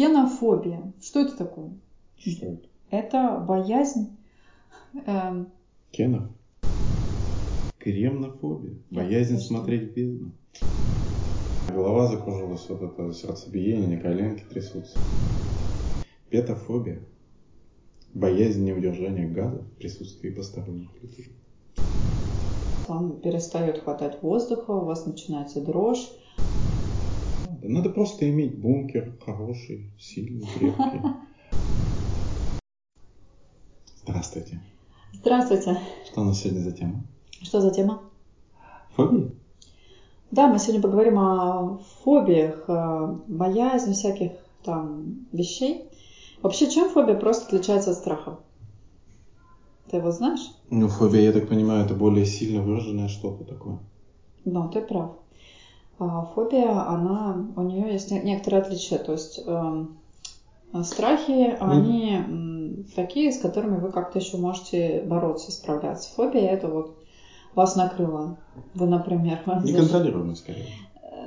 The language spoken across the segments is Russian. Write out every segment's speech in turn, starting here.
Кенофобия. Что это такое? Что это? Это боязнь... эм, Кенов? Кремнофобия. Боязнь точно. смотреть в бездну. Голова закружилась, вот это сердцебиение, коленки трясутся. Петофобия. Боязнь неудержания газа в присутствии посторонних людей. Вам перестает хватать воздуха, у вас начинается дрожь. Надо, надо просто иметь бункер хороший, сильный, крепкий. Здравствуйте. Здравствуйте. Что у нас сегодня за тема? Что за тема? Фобии? Да, мы сегодня поговорим о фобиях, боязни всяких там вещей. Вообще, чем фобия просто отличается от страха? Ты его знаешь? Ну, фобия, я так понимаю, это более сильно выраженное что-то такое. Да, ты прав. А Фобия, она, у нее есть не- некоторые отличия. То есть эм, страхи, они м, такие, с которыми вы как-то еще можете бороться, справляться. Фобия это вот вас накрыло. Вы, например, Неконтролируемый, скорее.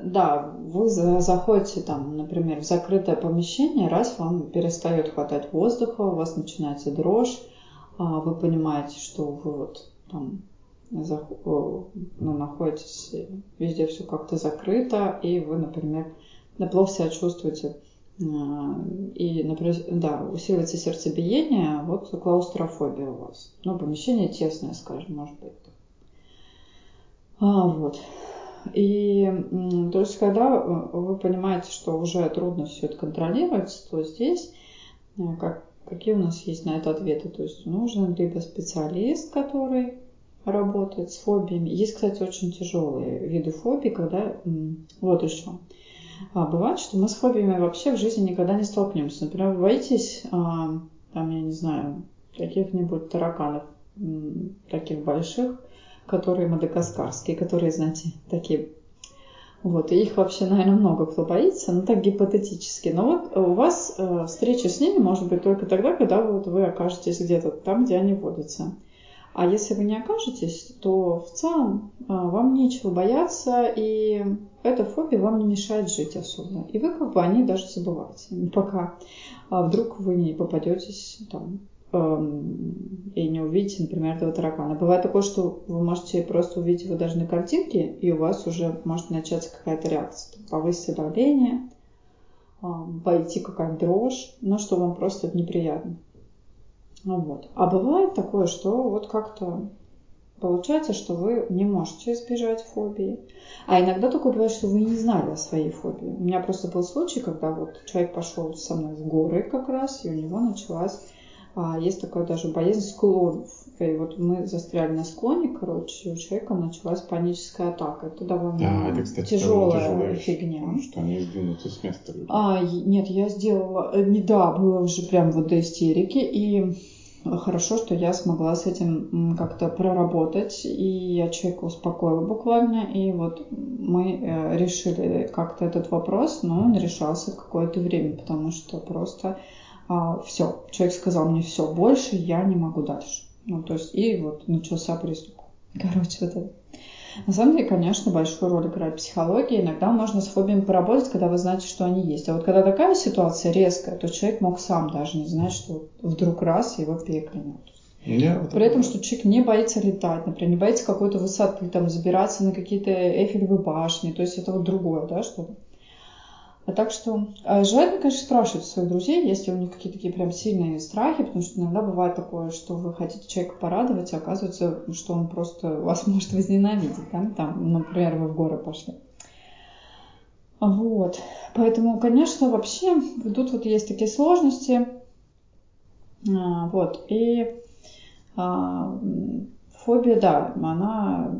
да, вы за- заходите там, например, в закрытое помещение, раз вам перестает хватать воздуха, у вас начинается дрожь, а вы понимаете, что вы вот там ну, находитесь, э, везде все как-то закрыто, и вы, например, плохо себя чувствуете, а, и, например, да, усиливается сердцебиение, вот клаустрофобия у вас. Ну, помещение тесное, скажем, может быть. А, вот. И то есть, когда э, вы понимаете, что уже трудно все это контролировать, то здесь э, как, какие у нас есть на это ответы? То есть нужен либо специалист, который работает с фобиями. Есть, кстати, очень тяжелые виды фобий, когда вот еще. А, бывает, что мы с фобиями вообще в жизни никогда не столкнемся. Например, вы боитесь, а, там, я не знаю, каких-нибудь тараканов, таких больших, которые мадагаскарские, которые, знаете, такие. Вот, и их вообще, наверное, много кто боится, но так гипотетически. Но вот у вас э, встреча с ними может быть только тогда, когда вот вы окажетесь где-то там, где они водятся. А если вы не окажетесь, то в целом э, вам нечего бояться, и эта фобия вам не мешает жить особо. И вы как бы о ней даже забываете, пока а, вдруг вы не попадетесь там эм, и не увидите, например, этого таракана. Бывает такое, что вы можете просто увидеть его даже на картинке, и у вас уже может начаться какая-то реакция. Повысится давление, эм, пойти какая-то дрожь, но что вам просто неприятно. Ну вот. А бывает такое, что вот как-то получается, что вы не можете избежать фобии. А иногда такое бывает, что вы не знали о своей фобии. У меня просто был случай, когда вот человек пошел со мной в горы как раз, и у него началась есть такая даже боязнь склонов. И вот мы застряли на склоне, короче, и у человека началась паническая атака. Это довольно Да, это, кстати, тяжелая, тяжелая фигня. Потому что они сдвинутся с места. люди. А, нет, я сделала, э, не да, было уже прям вот до истерики, и хорошо, что я смогла с этим как-то проработать, и я человека успокоила буквально, и вот мы э, решили как-то этот вопрос, но он решался какое-то время, потому что просто все, человек сказал мне все, больше я не могу дальше. Ну, то есть, и вот начался приступ. Короче, вот это. На самом деле, конечно, большую роль играет психология. Иногда можно с фобиями поработать, когда вы знаете, что они есть. А вот когда такая ситуация резкая, то человек мог сам даже не знать, что вдруг раз его переклинет. Я вот При этом, это- что человек не боится летать, например, не боится какой-то высоты, там, забираться на какие-то эфелевые башни, то есть это вот другое, да, что-то. А так что а желательно, конечно, спрашивать своих друзей, если у них какие-то такие прям сильные страхи, потому что иногда бывает такое, что вы хотите человека порадовать, а оказывается, что он просто вас может возненавидеть, да, там, например, вы в горы пошли. Вот. Поэтому, конечно, вообще тут вот есть такие сложности. А, Вот. И а, фобия, да, она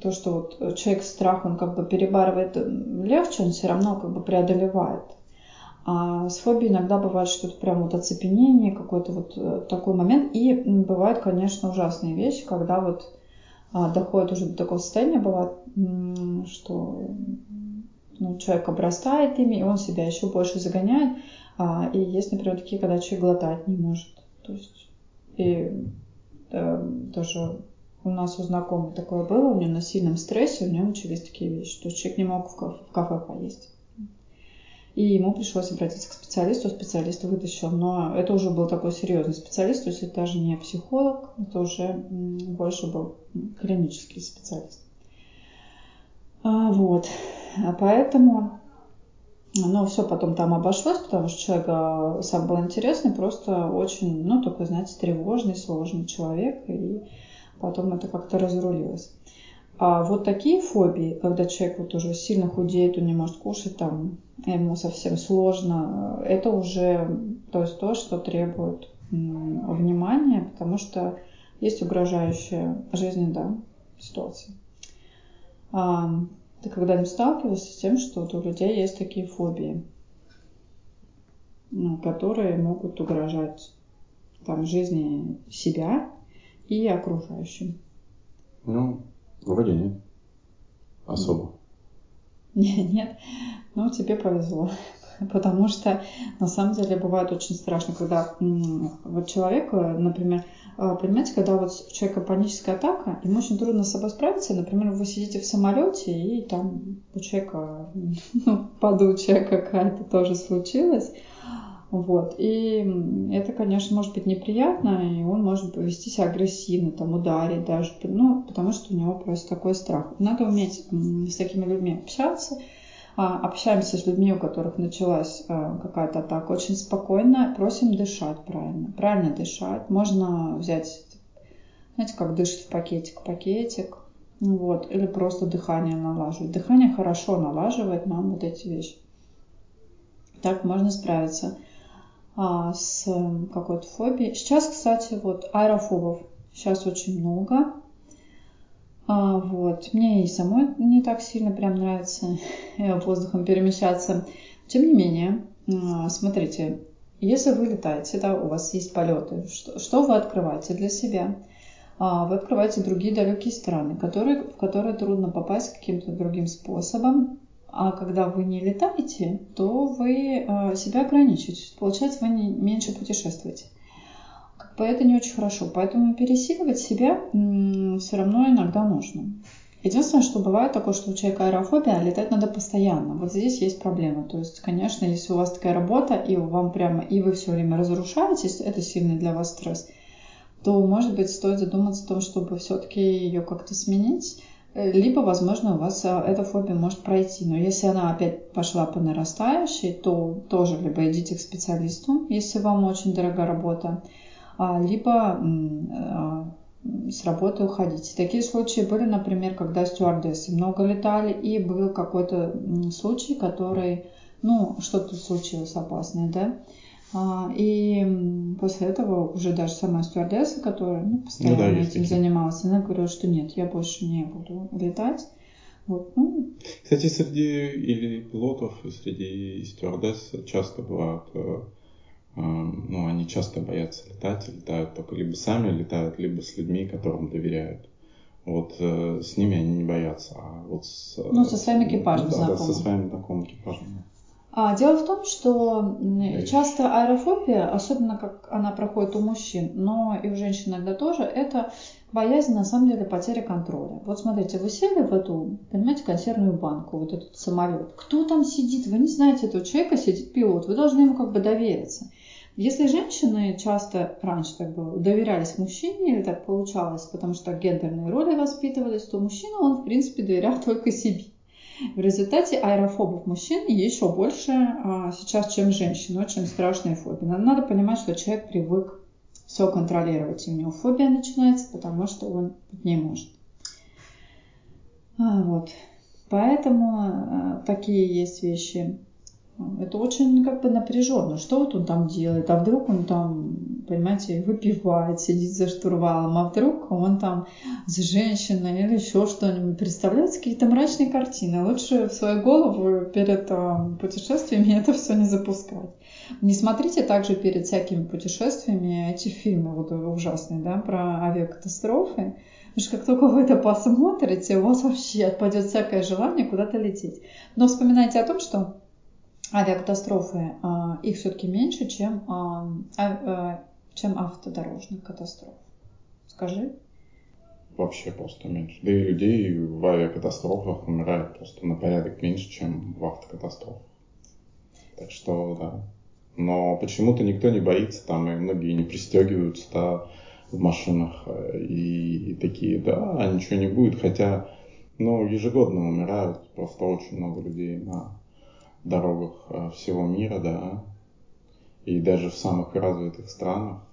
то, что вот человек страх, он как бы перебарывает м, легче, он все равно как бы преодолевает. А с фобией иногда бывает что-то прям вот оцепенение, какой-то вот э, такой момент. И бывают, конечно, ужасные вещи, когда вот а, доходит уже до такого состояния, бывает, что ну, человек обрастает ими, и он себя еще больше загоняет. А, и есть, например, такие, когда человек глотать не может. То есть, и э, тоже у нас у знакомой такое было, у нее на сильном стрессе, у нее начались такие вещи, что человек не мог в кафе, в кафе поесть. И ему пришлось обратиться к специалисту, специалист вытащил. Но это уже был такой серьезный специалист, то есть это даже не психолог, это уже больше был клинический специалист. А, вот. А поэтому но все потом там обошлось, потому что человек а, сам был интересный, просто очень, ну, такой, знаете, тревожный, сложный человек, и потом это как-то разрулилось. А вот такие фобии, когда человек вот уже сильно худеет, он не может кушать, там, ему совсем сложно, это уже то есть то, что требует внимания, потому что есть угрожающая жизни, да, ситуация. А, ты когда-нибудь сталкивался с тем, что вот у людей есть такие фобии, которые могут угрожать там жизни себя и окружающим? Ну, Вроде нет. Особо. Нет, нет. Ну, тебе повезло. Потому что на самом деле бывает очень страшно, когда вот человек, например, а, понимаете, когда вот у человека паническая атака, ему очень трудно с собой справиться. Например, вы сидите в самолете, и там у человека, ну, подучая какая-то тоже случилась. Вот. И это, конечно, может быть неприятно, и он может повести себя агрессивно, там, ударить даже, ну, потому что у него просто такой страх. Надо уметь с такими людьми общаться, а, общаемся с людьми, у которых началась а, какая-то атака, очень спокойно, просим дышать правильно, правильно дышать. Можно взять, знаете, как дышит в пакетик, пакетик, вот, или просто дыхание налаживать. Дыхание хорошо налаживает нам вот эти вещи. Так можно справиться а, с какой-то фобией. Сейчас, кстати, вот аэрофобов сейчас очень много. А, вот. Мне и самой не так сильно прям нравится воздухом перемещаться. Тем не менее, смотрите, если вы летаете, да, у вас есть полеты, что, что вы открываете для себя? А, вы открываете другие далекие страны, которые, в которые трудно попасть каким-то другим способом. А когда вы не летаете, то вы а, себя ограничиваете. Получается, вы меньше путешествуете. Как бы это не очень хорошо. Поэтому пересиливать себя все равно иногда нужно. Единственное, что бывает такое, что у человека аэрофобия, а летать надо постоянно. Вот здесь есть проблема. То есть, конечно, если у вас такая работа, и вам прямо, и вы все время разрушаетесь, это сильный для вас стресс, то, может быть, стоит задуматься о том, чтобы все-таки ее как-то сменить либо, возможно, у вас а, эта фобия может пройти. Но если она опять пошла по нарастающей, то тоже либо идите к специалисту, если вам очень дорогая работа, а, либо а, с работы уходите. Такие случаи были, например, когда стюардессы много летали, и был какой-то случай, который, ну, что-то случилось опасное, да, и после этого уже даже сама стюардесса, которая ну, постоянно ну, да, этим такие. занималась, она говорила, что нет, я больше не буду летать. Вот, ну. Кстати, среди или пилотов, и среди стюардесс часто бывают, э, э, ну, они часто боятся летать, летают только либо сами летают, либо с людьми, которым доверяют. Вот э, с ними они не боятся, а вот с... Ну, со своим экипажем ну, да, знакомым. Да, со своим таким экипажем. А, дело в том, что часто аэрофобия, особенно как она проходит у мужчин, но и у женщин иногда тоже, это боязнь на самом деле потери контроля. Вот смотрите, вы сели в эту, понимаете, консервную банку, вот этот самолет. Кто там сидит? Вы не знаете этого человека, сидит пилот. Вы должны ему как бы довериться. Если женщины часто раньше так было, доверялись мужчине, или так получалось, потому что гендерные роли воспитывались, то мужчина, он, в принципе, доверял только себе. В результате аэрофобов мужчин еще больше а, сейчас, чем женщин. Очень страшная фобия. Надо понимать, что человек привык все контролировать. И у него фобия начинается, потому что он не может. А, вот. Поэтому а, такие есть вещи. Это очень как бы напряженно. Что вот он там делает? А вдруг он там, понимаете, выпивает, сидит за штурвалом, а вдруг он там с женщиной или еще что-нибудь. Представляете, какие-то мрачные картины. Лучше в свою голову перед э, путешествиями это все не запускать. Не смотрите также перед всякими путешествиями эти фильмы вот ужасные, да, про авиакатастрофы. Потому что как только вы это посмотрите, у вас вообще отпадет всякое желание куда-то лететь. Но вспоминайте о том, что авиакатастрофы, а, их все-таки меньше, чем, а, а, чем автодорожных катастроф. Скажи. Вообще просто меньше. Да и людей в авиакатастрофах умирает просто на порядок меньше, чем в автокатастрофах. Так что, да. Но почему-то никто не боится, там и многие не пристегиваются да, в машинах э, и, и такие, да, ничего не будет, хотя, ну, ежегодно умирают просто очень много людей на дорогах э, всего мира, да, и даже в самых развитых странах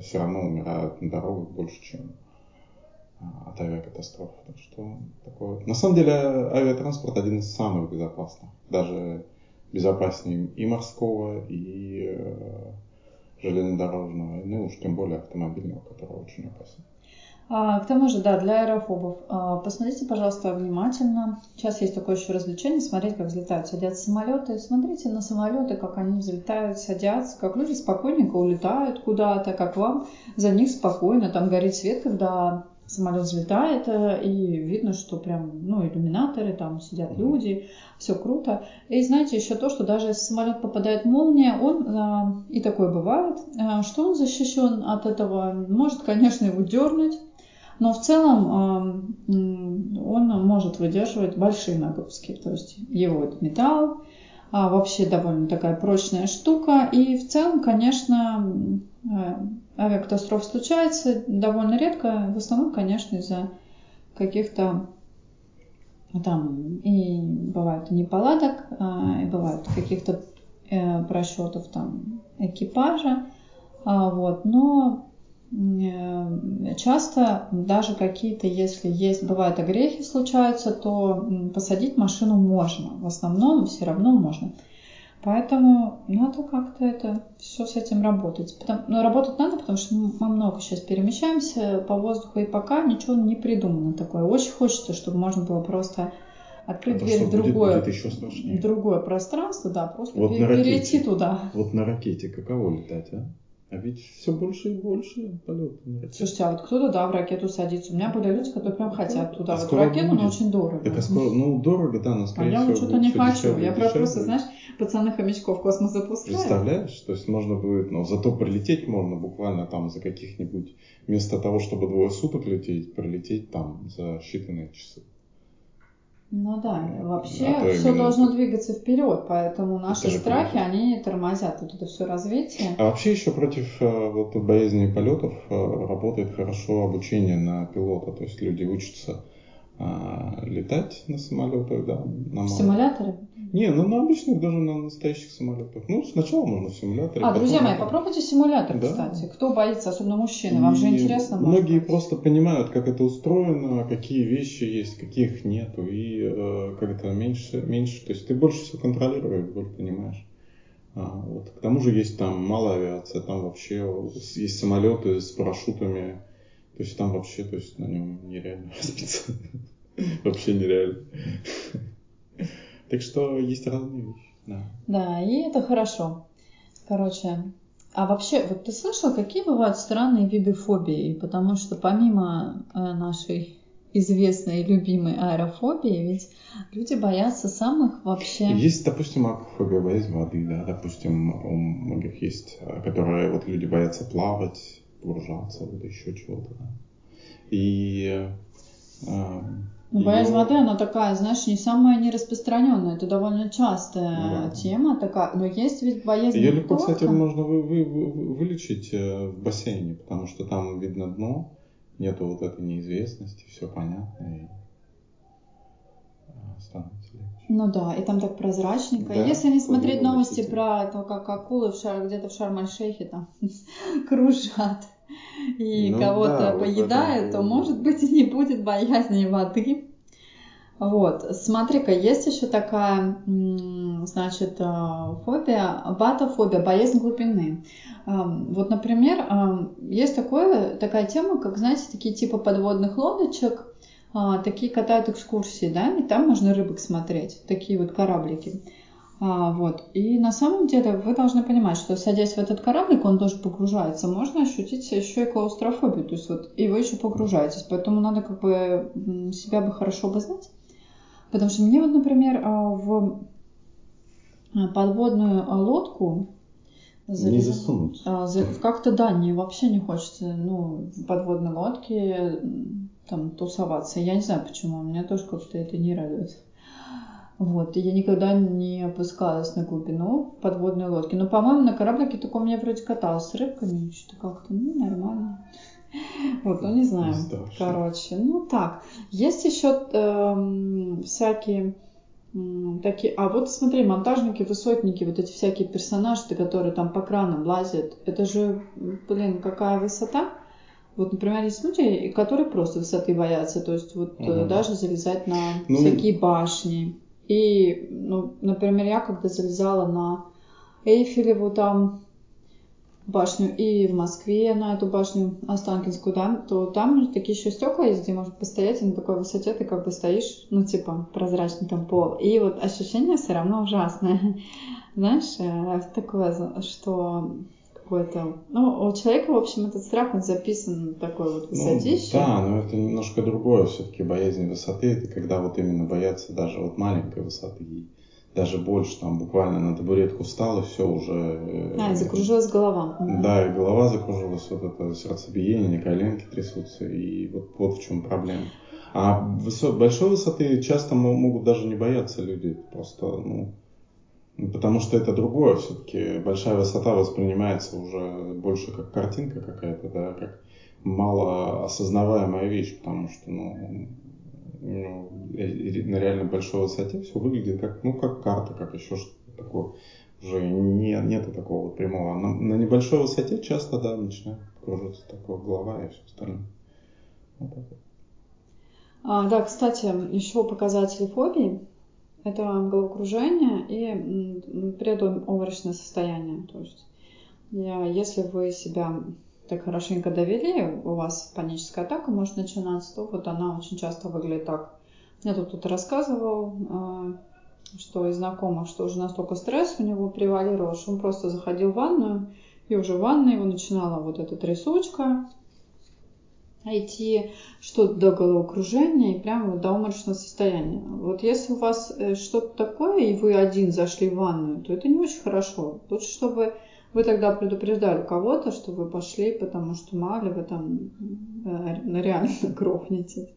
все равно умирают на дорогах больше, чем от авиакатастроф. Так что такое. На самом деле авиатранспорт один из самых безопасных. Даже безопаснее и морского, и э, железнодорожного, ну уж тем более автомобильного, который очень опасен. А, к тому же, да, для аэрофобов. А, посмотрите, пожалуйста, внимательно. Сейчас есть такое еще развлечение, смотреть, как взлетают, садятся самолеты. Смотрите на самолеты, как они взлетают, садятся, как люди спокойненько улетают куда-то, как вам за них спокойно. Там горит свет, когда самолет взлетает, э, и видно, что прям, ну, иллюминаторы, там сидят люди, все круто. И знаете еще то, что даже если самолет попадает в молния, он, э, и такое бывает, э, что он защищен от этого, может, конечно, его дернуть, но в целом он может выдерживать большие нагрузки. То есть его металл, а вообще довольно такая прочная штука. И в целом, конечно, авиакатастроф случается довольно редко, в основном, конечно, из-за каких-то там и бывают неполадок, а, и бывают каких-то э, просчетов там экипажа, а, вот, но э, часто даже какие-то, если есть, бывают огрехи случаются, то посадить машину можно, в основном все равно можно. Поэтому надо как-то это все с этим работать. Потому, ну, работать надо, потому что мы много сейчас перемещаемся по воздуху, и пока ничего не придумано такое. Очень хочется, чтобы можно было просто открыть Это дверь в другое, будет, будет другое пространство, да, просто вот перейти ракете, туда. Вот на ракете каково летать, а? А ведь все больше и больше полетов. Слушайте, а вот кто-то, да, в ракету садится. У меня были люди, которые прям хотят туда, а вот в ракету, будет? но очень дорого. Так а скоро, ну, дорого, да, но скорее А я вот что-то не хочу. Я прям просто, знаешь, пацаны-хомячков в космос запускают. Представляешь? То есть можно будет, но зато прилететь можно буквально там за каких-нибудь, вместо того, чтобы двое суток лететь, прилететь там за считанные часы. Ну да, вообще а все должно двигаться вперед, поэтому наши страхи, круто. они тормозят вот это все развитие. А вообще еще против э, вот, боязни полетов э, работает хорошо обучение на пилота, то есть люди учатся а, летать на самолетах, да, на симуляторы? Не, ну на обычных, даже на настоящих самолетах. Ну, сначала можно в симуляторе. А, друзья мои, попробуйте симулятор, да. кстати. Кто боится, особенно мужчины, вам И же интересно. Многие просто понимают, как это устроено, какие вещи есть, каких нету, и э, как это меньше, меньше. То есть ты больше все контролируешь, больше понимаешь. А, вот. К тому же есть там малая авиация, там вообще есть самолеты с парашютами. То есть там вообще, то есть на нем нереально разбиться. Вообще нереально. Так что есть разные вещи. Да. да, и это хорошо. Короче, а вообще, вот ты слышал, какие бывают странные виды фобии? Потому что помимо э, нашей известной и любимой аэрофобии, ведь люди боятся самых вообще... Есть, допустим, аквафобия, боязнь воды, да, допустим, у многих есть, э, которые вот люди боятся плавать, погружаться, вот еще чего-то, да. И э, ну, боязнь воды, она такая, знаешь, не самая нераспространенная. Это довольно частая да. тема такая. Но есть ведь боязнь Ее легко, кстати, можно вы, вы, вы, вылечить э, в бассейне, потому что там видно дно, нету вот этой неизвестности, все понятно. И становится легче. Ну да, и там так прозрачненько. Да, Если не смотреть новости про то, как акулы в шар, где-то в Шарм-Аль-Шейхе там кружат и ну, кого-то да, поедает, вот то, может быть, и не будет боязни воды. Вот, смотри-ка, есть еще такая, значит, э, фобия, батофобия, боязнь глубины. Эм, вот, например, эм, есть такое, такая тема, как, знаете, такие типа подводных лодочек, э, такие катают экскурсии, да, и там можно рыбок смотреть, такие вот кораблики. А, вот. И на самом деле вы должны понимать, что садясь в этот кораблик, он тоже погружается, можно ощутить еще и клаустрофобию, то есть вот и вы еще погружаетесь, поэтому надо как бы себя бы хорошо обознать. Потому что мне вот, например, а, в а, подводную лодку не засунуть. Как-то да, не вообще не хочется, ну, в подводной лодке там тусоваться. Я не знаю почему, меня тоже как-то это не радует. Вот, и я никогда не опускалась на глубину подводной лодки. Но, по-моему, на кораблике таком я вроде каталась с рыбками, что-то как-то, ну, нормально. Вот, ну, не знаю. Короче, ну, так. Есть еще эм, всякие такие, а вот смотри, монтажники, высотники, вот эти всякие персонажи, которые там по кранам лазят, это же, блин, какая высота. Вот, например, есть люди, которые просто высоты боятся, то есть вот угу. даже залезать на ну, всякие башни. И, ну, например, я когда залезала на Эйфелеву там башню и в Москве на эту башню Останкинскую, да, то там такие еще стекла есть, где можно постоять, и на такой высоте ты как бы стоишь, ну, типа, прозрачный там пол. И вот ощущение все равно ужасное. Знаешь, э, такое, что какой-то... Ну, у человека, в общем, этот страх, он записан такой вот высотище. Ну, да, но это немножко другое все-таки боязнь высоты. Это когда вот именно боятся даже вот маленькой высоты даже больше, там буквально на табуретку встал и все уже... Э, а, и закружилась голова. Да, и голова закружилась, вот это сердцебиение, коленки трясутся, и вот, вот в чем проблема. А высот, большой высоты часто могут даже не бояться люди, просто, ну, потому что это другое все-таки. Большая высота воспринимается уже больше как картинка какая-то, да, как мало осознаваемая вещь, потому что, ну, ну, на реально большой высоте все выглядит как, ну, как карта, как еще что-то такое. Уже не, нету такого вот прямого. На, на небольшой высоте часто, да, начинает кружиться такая голова и все остальное. Вот так вот. А, да, кстати, еще показатели фобии – это головокружение и предобморочное состояние. То есть, если вы себя так хорошенько довели, у вас паническая атака может начинаться, то вот она очень часто выглядит так. Я тут кто-то рассказывал, а, что из знакомых, что уже настолько стресс у него превалировал, что он просто заходил в ванную, и уже в ванной его начинала вот эта трясучка, идти что-то до головокружения и прямо до уморочного состояния. Вот если у вас э, что-то такое, и вы один зашли в ванную, то это не очень хорошо. Лучше, чтобы вы тогда предупреждали кого-то, что вы пошли, потому что мало ли вы там э, реально грохнетесь.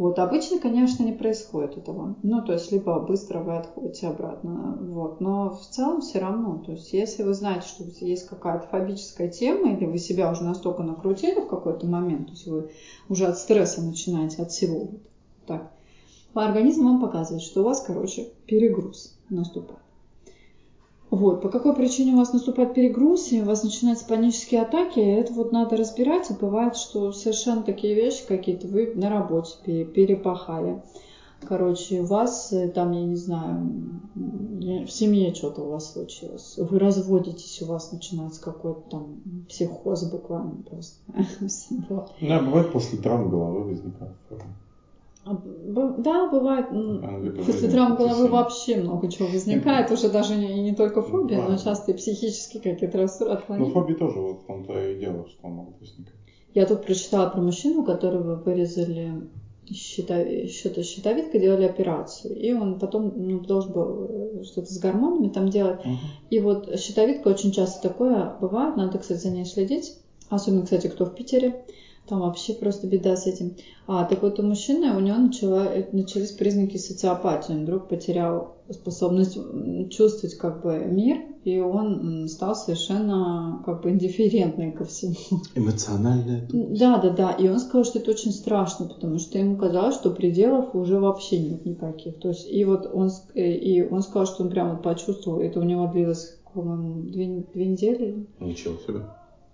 Вот, обычно, конечно, не происходит этого. Ну, то есть, либо быстро вы отходите обратно, вот. Но в целом все равно. То есть, если вы знаете, что есть какая-то фобическая тема, или вы себя уже настолько накрутили в какой-то момент, то есть вы уже от стресса начинаете, от всего вот так, организм вам показывает, что у вас, короче, перегруз наступает. Вот, по какой причине у вас наступает перегруз, и у вас начинаются панические атаки, это вот надо разбирать, и бывает, что совершенно такие вещи какие-то вы на работе перепахали. Короче, у вас э, там, я не знаю, в семье что-то у вас случилось. Вы разводитесь, у вас начинается какой-то там психоз буквально просто. Да, бывает после травм головы возникает. А, да, бывает. После травм головы вообще много чего возникает. Уже даже не, не только фобия, но часто и психические какие-то расстройства. Ну, фобии тоже вот в том-то и дело, что могут возникать. Я тут прочитала про мужчину, которого вырезали что-то щитовидка, делали операцию. И он потом ну, должен был что-то с гормонами там делать. Uh-huh. И вот щитовидка очень часто такое бывает. Надо, кстати, за ней следить. Особенно, кстати, кто в Питере. Там вообще просто беда с этим. А, так вот у мужчины, у него начала, начались признаки социопатии. Он вдруг потерял способность чувствовать как бы мир, и он стал совершенно как бы индифферентный ко всему. Эмоциональная Да, да, да. И он сказал, что это очень страшно, потому что ему казалось, что пределов уже вообще нет никаких. То есть, и вот он, э, и он сказал, что он прямо почувствовал, это у него длилось, по-моему, две, две недели. Ничего себе.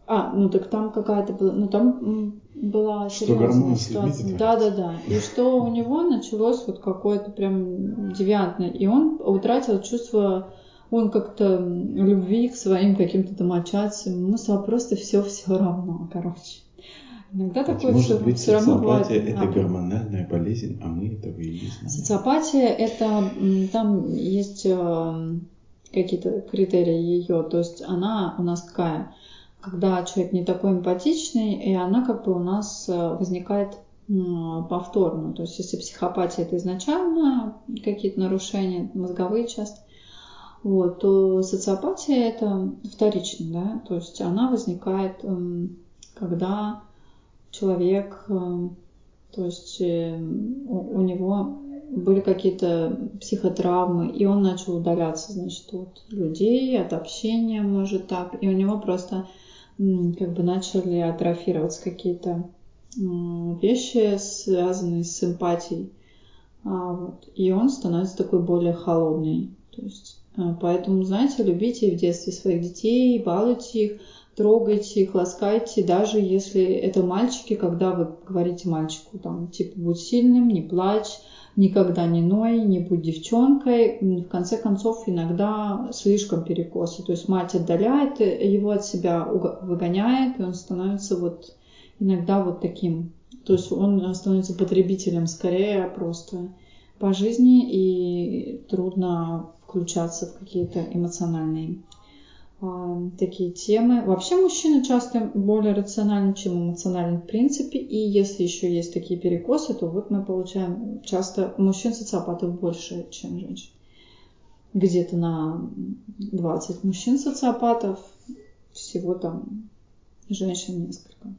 А, ну так там какая-то была, ну там была серьезная ситуация. Да, да, да. И что у него началось вот какое-то прям девиантное. И он утратил чувство, он как-то любви к своим каким-то домочадцам. Ему стало просто все все равно, короче. Иногда Кстати, такое может все, быть, все равно бывает. это а, гормональная болезнь, а мы этого и не знаем. Социопатия это там есть э, какие-то критерии ее, то есть она у нас какая? Когда человек не такой эмпатичный, и она как бы у нас э, возникает повторно. То есть если психопатия это изначально какие-то нарушения, мозговые часто, вот, то социопатия это вторично, да, то есть она возникает, эм, когда человек, эм, то есть э, у него были какие-то психотравмы, и он начал удаляться, значит, от людей, от общения, может так, и у него просто как бы начали атрофироваться какие-то вещи, связанные с эмпатией. А, вот. И он становится такой более холодный. То есть, а, поэтому, знаете, любите в детстве своих детей, балуйте их, трогайте их, ласкайте, даже если это мальчики, когда вы говорите мальчику, там, типа, будь сильным, не плачь, никогда не ной, не будь девчонкой. В конце концов, иногда слишком перекосы. То есть мать отдаляет его от себя, выгоняет, и он становится вот иногда вот таким. То есть он становится потребителем скорее просто по жизни, и трудно включаться в какие-то эмоциональные такие темы. Вообще мужчины часто более рациональны, чем эмоциональны в принципе. И если еще есть такие перекосы, то вот мы получаем часто мужчин-социопатов больше, чем женщин. Где-то на 20 мужчин-социопатов, всего там женщин несколько.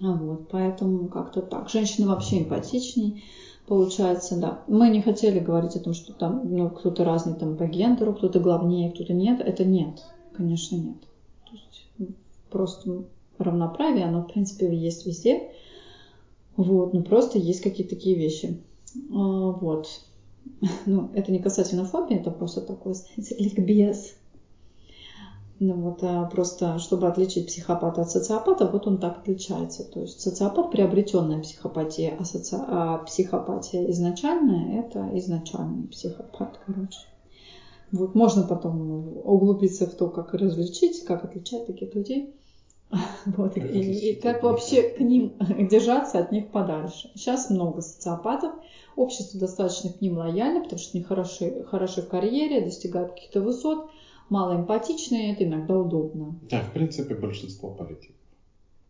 А вот, поэтому как-то так. Женщины вообще эмпатичнее получается, да. Мы не хотели говорить о том, что там ну, кто-то разный там по гендеру, кто-то главнее, кто-то нет. Это нет, конечно, нет. То есть просто равноправие, оно, в принципе, есть везде. Вот, ну просто есть какие-то такие вещи. А, вот. Ну, это не касательно фобии, это просто такой, знаете, ликбез. Ну вот, а просто чтобы отличить психопата от социопата, вот он так отличается. То есть социопат приобретенная психопатия, а, соци... а психопатия изначальная это изначальный психопат, короче. Вот можно потом углубиться в то, как различить, как отличать таких людей. Вот, и, и как вообще к ним держаться от них подальше. Сейчас много социопатов, общество достаточно к ним лояльно, потому что они хороши, хороши в карьере, достигают каких-то высот, малоэмпатичные, это иногда удобно. Да, в принципе, большинство политиков.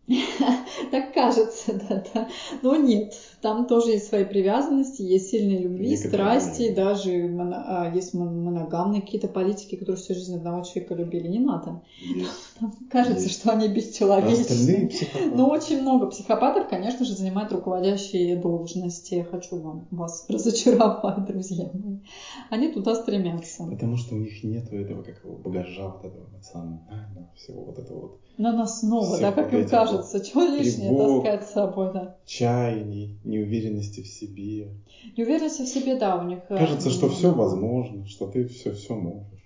Так кажется, да, да. Но нет, там тоже есть свои привязанности, есть сильные любви, Некоторые страсти, даже моно, а, есть моногамные какие-то политики, которые всю жизнь одного человека любили. Не надо. Там кажется, есть. что они бесчеловечны. Но очень много психопатов, конечно же, занимают руководящие должности. Я хочу вам вас разочаровать, друзья мои. Они туда стремятся. Потому что у них нет этого как багажа вот этого эмоционального всего вот этого вот на нас снова, да, как им кажется. Чего лишнее тревог, таскать с собой, да. Чаяний, неуверенности в себе. Неуверенности в себе, да, у них. Э, кажется, что все возможно, что ты все, все можешь.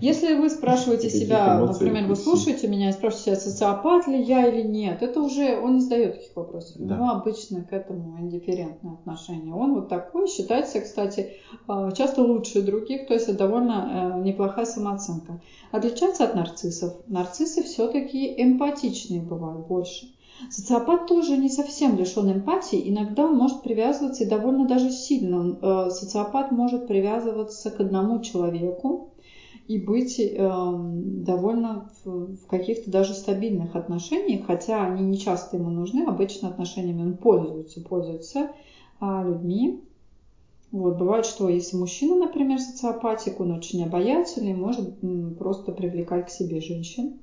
Если вы спрашиваете себя, например, вы слушаете меня и спрашиваете себя, социопат ли я или нет, это уже, он не задает таких вопросов. Да. У него обычно к этому индифферентное отношение. Он вот такой, считается, кстати, а, часто лучше других, то есть это довольно э, неплохая самооценка. Отличается от нарциссов. Нарциссы все-таки эмпатичные бывают больше. Социопат тоже не совсем лишен эмпатии, иногда он может привязываться и довольно даже сильно. Э, социопат может привязываться к одному человеку, и быть э, довольно в, в каких-то даже стабильных отношениях, хотя они не часто ему нужны, обычно отношениями он пользуется, пользуется э, людьми. Вот, бывает, что если мужчина, например, социопатик, он очень обаятельный, может м, просто привлекать к себе женщин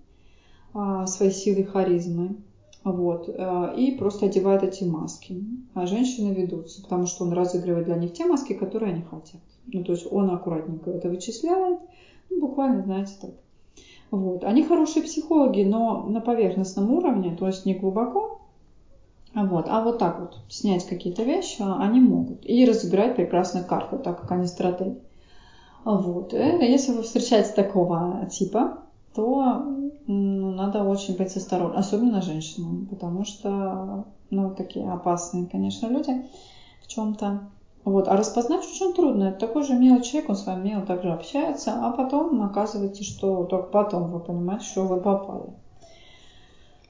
э, своей силой харизмы. Вот, э, и просто одевает эти маски. А женщины ведутся, потому что он разыгрывает для них те маски, которые они хотят. Ну, то есть он аккуратненько это вычисляет, ну, буквально, знаете, так. Вот. Они хорошие психологи, но на поверхностном уровне, то есть не глубоко. Вот. А вот так вот снять какие-то вещи они могут. И разыграть прекрасно карты, так как они стратеги. Вот. Э, если вы встречаете такого типа, то ну, надо очень быть осторожным, особенно женщинам, потому что ну, такие опасные, конечно, люди в чем-то. Вот. А распознать очень трудно. Это такой же милый человек, он с вами мило также общается, а потом оказывается, что только потом вы понимаете, что вы попали.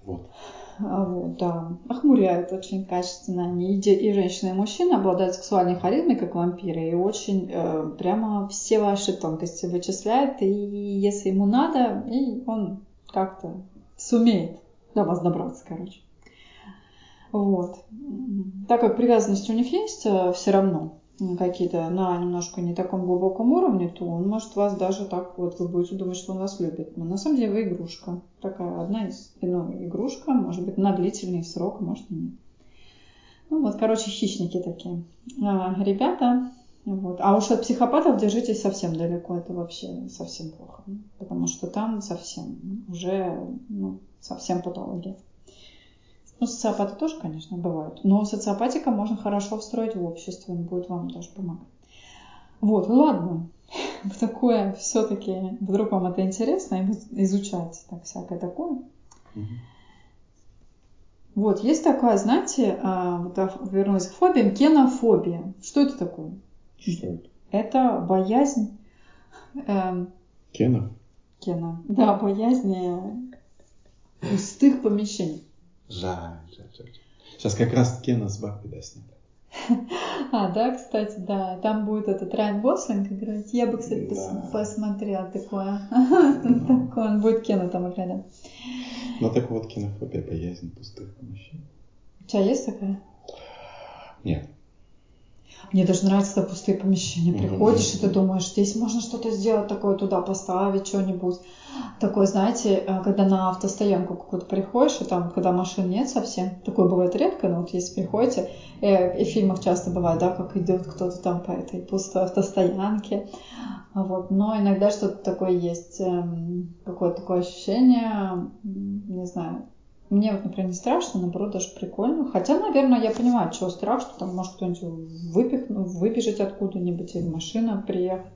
Вот. А, вот, да. Охмуряют очень качественно. Они и, женщины, и мужчины обладают сексуальной харизмой, как вампиры, и очень э, прямо все ваши тонкости вычисляет. И если ему надо, и он как-то сумеет до вас добраться, короче. Вот. Так как привязанность у них есть э, все равно, какие-то на немножко не таком глубоком уровне, то он может вас даже так вот, вы будете думать, что он вас любит. Но на самом деле вы игрушка. Такая одна из, ну, игрушка, может быть, на длительный срок, может и нет. Ну вот, короче, хищники такие. А, ребята, вот. А уж от психопатов держитесь совсем далеко, это вообще совсем плохо, потому что там совсем уже ну, совсем патология. Ну, социопаты тоже, конечно, бывают, но социопатика можно хорошо встроить в общество, он будет вам даже помогать. Вот, ладно, такое все-таки, вдруг вам это интересно, изучать так всякое такое. Вот, есть такая, знаете, а, вот вернусь к фобиям, кенофобия. Что это такое? Что это? Это боязнь... Э, Кена? Кена. Да, боязнь э, пустых помещений. Жаль, жаль, жаль. Сейчас как раз Кена с Бапи да, сняли. А, да, кстати, да. Там будет этот Райан Гослинг играть. Я бы, кстати, да. посмотрела такое. Такое, он будет Кена там играть, да. Ну так вот, кинофобия, боязнь пустых помещений. У тебя есть такая? Нет. Мне даже нравится, когда пустые помещения. Приходишь, и ты думаешь, здесь можно что-то сделать такое, туда поставить что-нибудь. Такое, знаете, э, когда на автостоянку какую-то приходишь, и там, когда машин нет совсем, такое бывает редко, но вот если приходите, э, и в фильмах часто бывает, да, как идет кто-то там по этой пустой автостоянке, вот, но иногда что-то такое есть, эм, какое-то такое ощущение, не знаю, мне вот, например, не страшно, наоборот, даже прикольно. Хотя, наверное, я понимаю, чего страх, что там может кто-нибудь выпихнуть, выбежать откуда-нибудь, или машина приехать,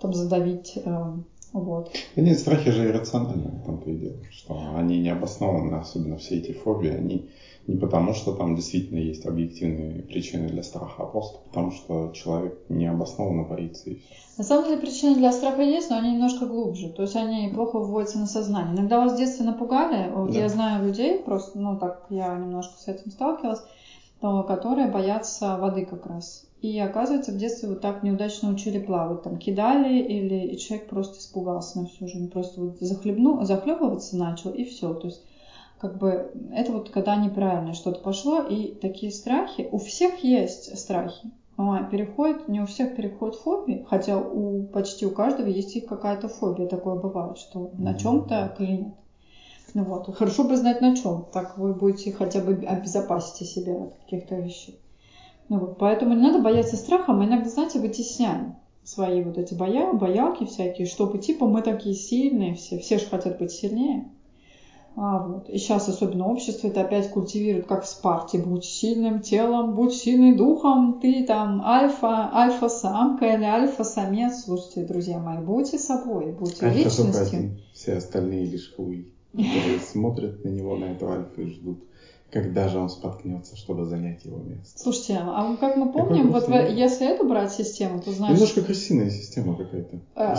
там задавить. Э, вот. Да нет, страхи же иррациональны, в том-то и дело, что они не обоснованы, особенно все эти фобии, они не потому, что там действительно есть объективные причины для страха, а просто потому, что человек необоснованно боится и все. На самом деле причины для страха есть, но они немножко глубже. То есть они плохо вводятся на сознание. Иногда вас в детстве напугали. Вот да. я знаю людей, просто, ну так я немножко с этим сталкивалась, то, которые боятся воды как раз. И оказывается, в детстве вот так неудачно учили плавать. Там кидали, или и человек просто испугался на всю жизнь. Просто вот захлебну, захлебываться начал, и все. То есть как бы это вот когда неправильно что-то пошло, и такие страхи, у всех есть страхи, а, переходит, не у всех переходит фобии, хотя у почти у каждого есть и какая-то фобия, такое бывает, что на чем-то клинит. Ну вот, хорошо бы знать на чем, так вы будете хотя бы обезопасить себя от каких-то вещей. Ну вот, поэтому не надо бояться страха, мы иногда, знаете, вытесняем свои вот эти боя, боялки всякие, чтобы типа мы такие сильные все, все же хотят быть сильнее. А, вот. И сейчас особенно общество это опять культивирует, как в Спарте. Будь сильным телом, будь сильным духом, ты там альфа, альфа-самка или альфа-самец. Слушайте, друзья мои, будьте собой, будьте альфа личностью. Один. Все остальные лишь хуй, которые смотрят на него, на эту альфу и ждут когда же он споткнется, чтобы занять его место. Слушайте, а как мы помним, вот в, если эту брать систему, то значит... Немножко крысиная система какая-то. Э,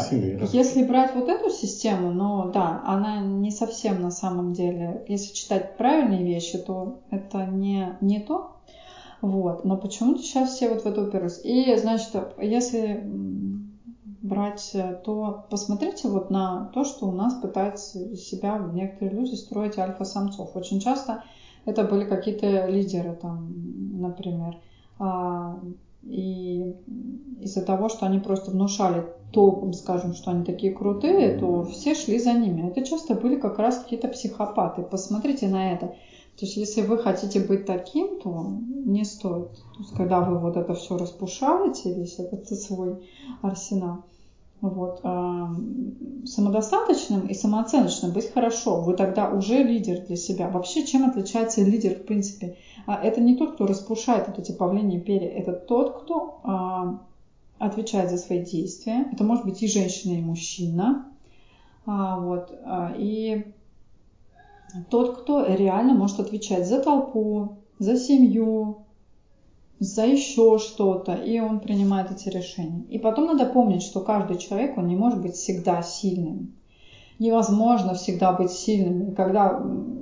если брать вот эту систему, ну да, она не совсем на самом деле... Если читать правильные вещи, то это не, не то. Вот. Но почему-то сейчас все вот в это уперлись. И, значит, если брать, то посмотрите вот на то, что у нас пытаются себя некоторые люди строить альфа-самцов. Очень часто это были какие-то лидеры там, например. А, и из-за того, что они просто внушали толком, скажем, что они такие крутые, то все шли за ними. Это часто были как раз какие-то психопаты. Посмотрите на это. То есть, если вы хотите быть таким, то не стоит. То есть, когда вы вот это все распушаете, весь этот свой арсенал, вот, а, самодостаточным и самооценочным быть хорошо. Вы тогда уже лидер для себя. Вообще, чем отличается лидер, в принципе? А, это не тот, кто распушает вот эти павления перья. Это тот, кто а, отвечает за свои действия. Это может быть и женщина, и мужчина. Вот, и тот, кто реально может отвечать за толпу, за семью, за еще что-то, и он принимает эти решения. И потом надо помнить, что каждый человек, он не может быть всегда сильным. Невозможно всегда быть сильным. И когда,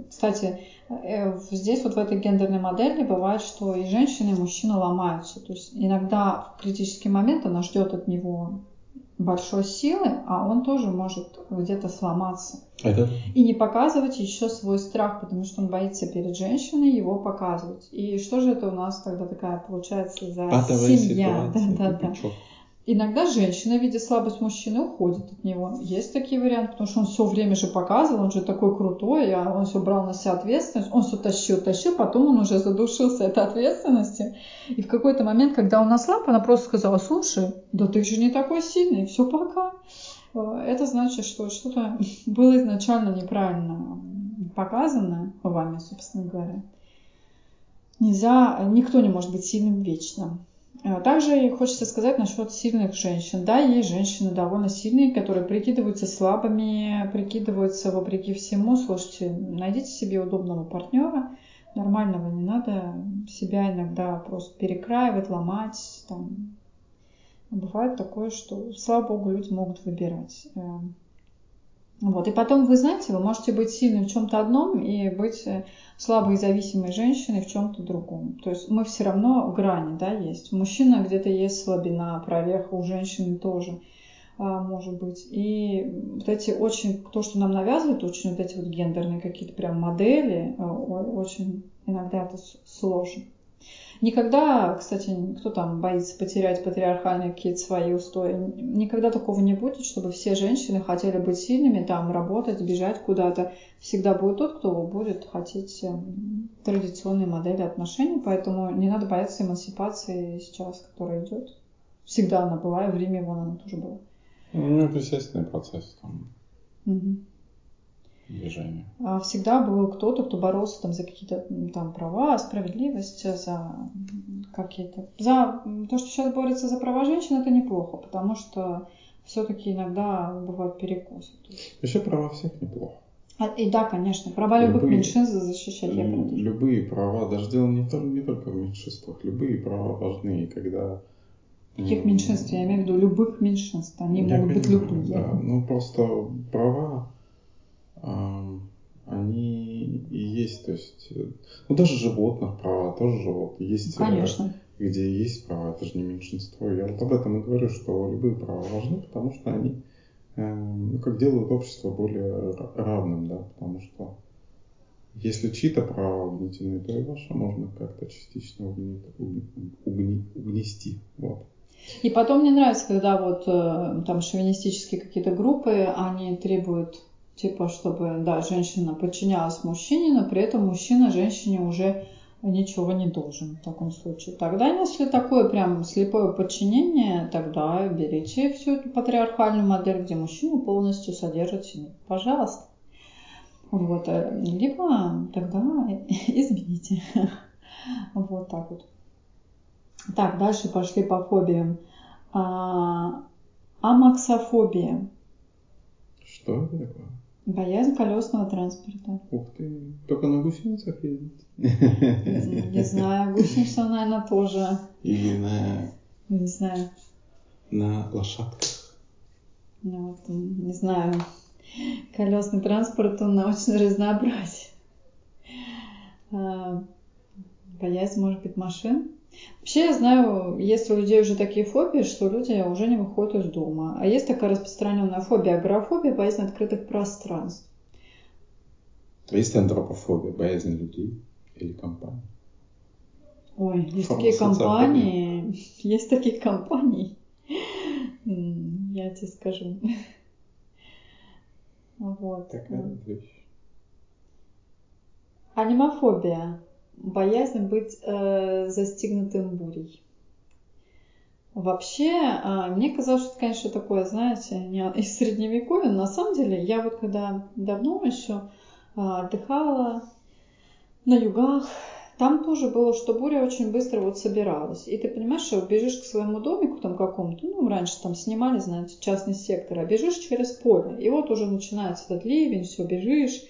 кстати, э, здесь вот в этой гендерной модели бывает, что и женщина, и мужчина ломаются. То есть иногда в критический момент она ждет от него большой силы, а он тоже может где-то сломаться. Это... И не показывать еще свой страх, потому что он боится перед женщиной его показывать. И что же это у нас тогда такая получается за Патовая семья? Ситуация, да, да, да. Иногда женщина, видя слабость мужчины, уходит от него. Есть такие варианты, потому что он все время же показывал, он же такой крутой, а он все брал на себя ответственность, он все тащил, тащил, потом он уже задушился этой ответственности. И в какой-то момент, когда он ослаб, она просто сказала, слушай, да ты же не такой сильный, все пока. Это значит, что что-то было изначально неправильно показано вами, собственно говоря. Нельзя, никто не может быть сильным вечно. А также хочется сказать насчет сильных женщин. Да, есть женщины довольно сильные, которые прикидываются слабыми, прикидываются вопреки всему. Слушайте, найдите себе удобного партнера, нормального, не надо себя иногда просто перекраивать, ломать. Там. Бывает такое, что, слава богу, люди могут выбирать. Вот. И потом, вы знаете, вы можете быть сильным в чем-то одном и быть э, слабой и зависимой женщиной в чем-то другом. То есть мы все равно грани, да, есть. У мужчины где-то есть слабина, прореха, у женщины тоже а, может быть. И вот эти очень, то, что нам навязывают, очень вот эти вот гендерные какие-то прям модели, э, очень иногда это сложно. Никогда, кстати, кто там боится потерять патриархальные какие-то свои устои, никогда такого не будет, чтобы все женщины хотели быть сильными, там, работать, бежать куда-то. Всегда будет тот, кто будет хотеть эм, традиционные модели отношений, поэтому не надо бояться эмансипации сейчас, которая идет. Всегда она была, и в Риме вон она тоже была. Ну, это естественный процесс. Там. Угу движение? А всегда был кто-то, кто боролся там за какие-то там права, справедливость, за какие-то... За то, что сейчас борется за права женщин, это неплохо, потому что все-таки иногда бывают перекосы. Вообще права всех неплохо. А, и да, конечно, права любых любые, меньшинств защищать. Я любые права, даже дело не, только, не только в меньшинствах, любые права важны, и когда Каких меньшинств? Я имею в виду любых меньшинств. Они я могут понимаю, быть любые. Да. Ну, просто права они и есть, то есть, э, ну даже животных права, тоже живот есть. Э, Конечно. Где есть права, это же не меньшинство. Я вот об этом и говорю, что любые права важны, потому что они эм, ну, как делают общество более равным, да, потому что если чьи-то права угнетены, то и ваше можно как-то частично угнет, угни, угнести. Вот. И потом мне нравится, когда вот э, там шовинистические какие-то группы, они требуют типа, чтобы, да, женщина подчинялась мужчине, но при этом мужчина женщине уже ничего не должен в таком случае. Тогда, если такое прям слепое подчинение, тогда берите всю эту патриархальную модель, где мужчина полностью содержит семью. Пожалуйста. Вот. Э, либо тогда измените. Вот так вот. Так, дальше пошли по фобиям. А, амаксофобия. Что это такое? Боязнь колесного транспорта. Ух ты, только на гусеницах ездить? Не знаю, гусеница, наверное, тоже. Или на... Не знаю. На лошадках. Ну, вот, не знаю. Колесный транспорт, он научно разнообразен. А, боязнь, может быть, машин. Вообще, я знаю, есть у людей уже такие фобии, что люди уже не выходят из дома. А есть такая распространенная фобия, агорафобия, боязнь открытых пространств. А есть антропофобия, боязнь людей или компаний? Ой, есть такие компании, есть такие компании, я тебе скажу. Вот. Такая вещь. Анимофобия боязнь быть э, застигнутым бурей. Вообще, э, мне казалось, что это, конечно, такое, знаете, не из средневековья. Но на самом деле, я вот когда давно еще э, отдыхала на югах, там тоже было, что буря очень быстро вот собиралась. И ты понимаешь, что бежишь к своему домику там какому-то, ну, раньше там снимали, знаете, частный сектор, а бежишь через поле. И вот уже начинается этот ливень, все, бежишь,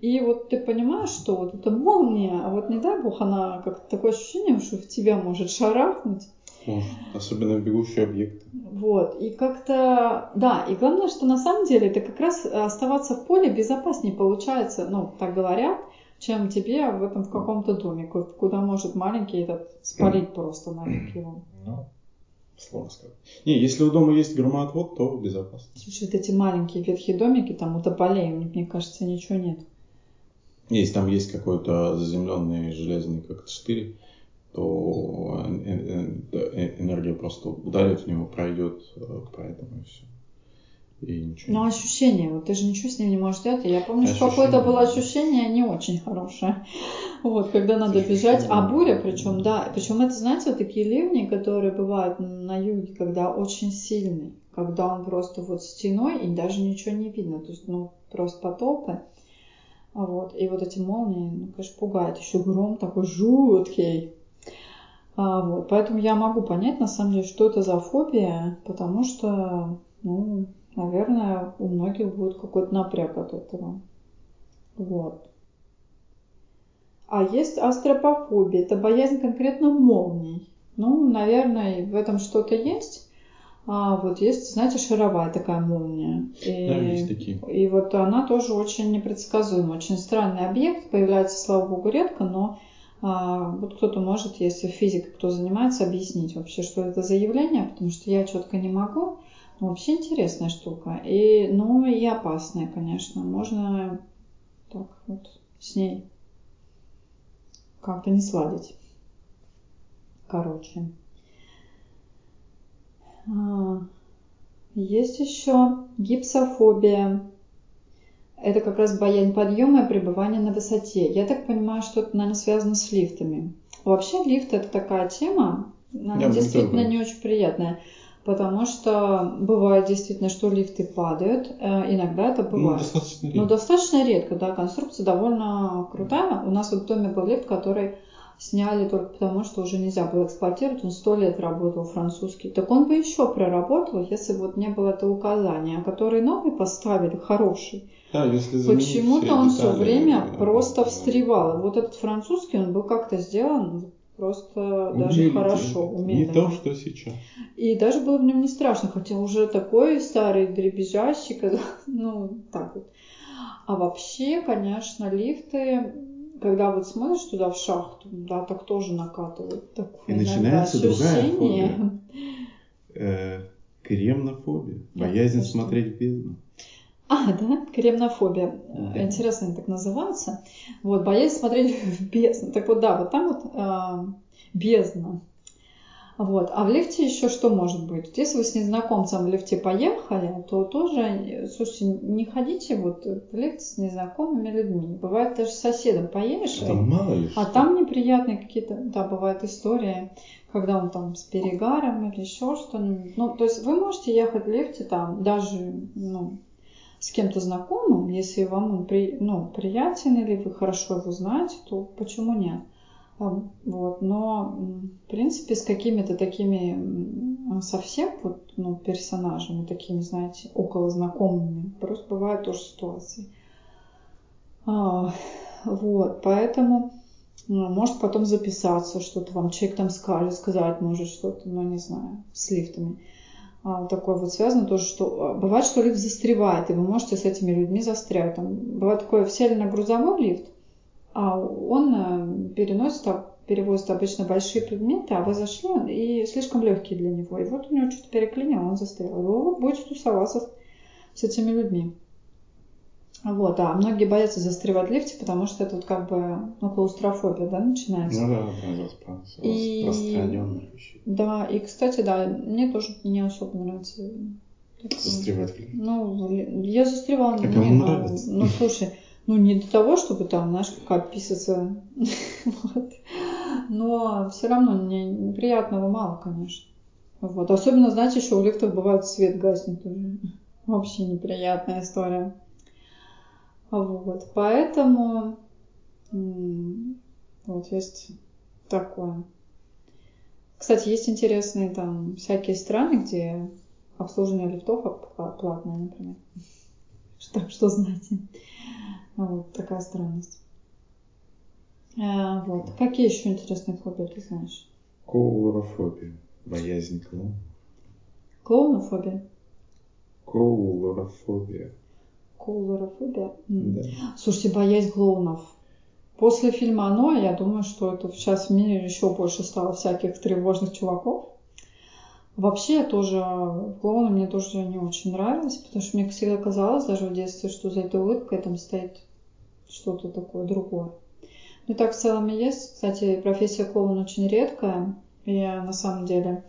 и вот ты понимаешь, что вот эта молния, а вот не дай бог, она как такое ощущение, что в тебя может шарахнуть. Может, особенно в бегущие объекты. Вот, и как-то, да, и главное, что на самом деле это как раз оставаться в поле безопаснее получается, ну, так говорят, чем тебе в этом в каком-то доме, куда может маленький этот спалить просто нафиг его. Сложно сказать. Не, если у дома есть громоотвод, то безопасно. Слушай, вот эти маленькие ветхие домики, там у тополей, у них, мне кажется, ничего нет. Есть, там есть какой-то заземленный железный как-то штырь, то энергия просто ударит в него, пройдет, поэтому и все. И ничего Но ощущение, вот ты же ничего с ним не можешь делать. Я помню, ощущение, что какое-то было ощущение не очень хорошее. Вот, когда надо бежать. А буря, причем, да, причем это, знаете, вот такие ливни, которые бывают на юге, когда очень сильный, когда он просто вот стеной и даже ничего не видно. То есть, ну, просто потопы. Вот, и вот эти молнии, ну, конечно, пугают. Еще гром такой жуткий. А, вот, поэтому я могу понять, на самом деле, что это за фобия, потому что, ну, наверное, у многих будет какой-то напряг от этого. Вот. А есть астропофобия. Это боязнь конкретно молний. Ну, наверное, в этом что-то есть. А вот есть, знаете, шаровая такая молния. И, да, есть такие. И вот она тоже очень непредсказуема. Очень странный объект. Появляется, слава богу, редко, но а, вот кто-то может, если физик, кто занимается, объяснить вообще, что это за явление, потому что я четко не могу. Вообще интересная штука. И, ну, и опасная, конечно. Можно так вот с ней как-то не сладить. Короче. А, есть еще гипсофобия. Это как раз боязнь подъема и пребывания на высоте. Я так понимаю, что это, наверное, связано с лифтами. Вообще лифт это такая тема, она Я действительно не очень приятная. Потому что бывает действительно, что лифты падают. Э, иногда это ну, бывает. Ну, достаточно редко. Но достаточно редко, да. Конструкция довольно крутая. У нас вот в доме был лифт, который сняли только потому, что уже нельзя было эксплуатировать. Он сто лет работал французский. Так он бы еще проработал, если бы вот не было этого указания. Который новый поставили, хороший. Да, если Почему-то он все время да, просто встревал. И вот этот французский, он был как-то сделан просто умели даже хорошо умели. Не то, что сейчас. И даже было в нем не страшно, хотя уже такой старый дребезжащий, ну, так вот. А вообще, конечно, лифты, когда вот смотришь туда в шахту, да, так тоже накатывают. Такое И начинается ощущение. другая фобия. Э, кремнофобия. Боязнь да, смотреть в бездну. А, да, кремнофобия. Да. Интересно, они так называются. Вот, боязнь смотреть в бездну. Так вот, да, вот там вот э, бездна. Вот. А в лифте еще что может быть? Если вы с незнакомцем в лифте поехали, то тоже, слушайте, не ходите вот в лифт с незнакомыми людьми. Бывает даже с соседом поедешь, там мало ли а там неприятные какие-то, да, бывают истории, когда он там с перегаром или еще что-нибудь. Ну, то есть вы можете ехать в лифте там даже, ну, с кем-то знакомым, если вам он при, ну, приятен или вы хорошо его знаете, то почему нет? А, вот, но, в принципе, с какими-то такими совсем вот, ну, персонажами, такими, знаете, около знакомыми, просто бывают тоже ситуации. А, вот, поэтому ну, может потом записаться, что-то вам человек там скажет, сказать может что-то, ну, не знаю, с лифтами. А, такое вот связано тоже, что а, бывает, что лифт застревает, и вы можете с этими людьми застрять. Там, бывает такое, сели на грузовой лифт, а он э, переносит, перевозит обычно большие предметы, а вы зашли, и слишком легкие для него. И вот у него что-то переклинило, он застрял. И вы будете тусоваться с этими людьми. Вот, а многие боятся застревать в лифте, потому что это вот как бы ну, клаустрофобия, да, начинается. Ну да, да, и... распространенная вещь. Да, и, кстати, да, мне тоже не особо нравится. Застревать в лифте? Ну, я застревала. Не, нравится? Ну, ну, слушай, ну не до того, чтобы там, знаешь, как описаться. вот. Но все равно мне неприятного мало, конечно. Вот. Особенно, знаете, еще в лифтах бывает свет гаснет тоже. Вообще неприятная история. Вот, поэтому вот есть такое. Кстати, есть интересные там всякие страны, где обслуживание лифтов платное, например. Так что знаете. Вот такая странность. А, вот. Какие еще интересные фобии ты знаешь? Коулорофобия. Боязнь клоуна. Клоунофобия? Коулорофобия. Клоунофобия? Да. Слушайте, боязнь клоунов. После фильма «Оно» я думаю, что это сейчас в мире еще больше стало всяких тревожных чуваков. Вообще тоже клоуны мне тоже не очень нравились, потому что мне всегда казалось, даже в детстве, что за этой улыбкой там стоит что-то такое другое. Ну так в целом и есть. Кстати, профессия клоун очень редкая. И на самом деле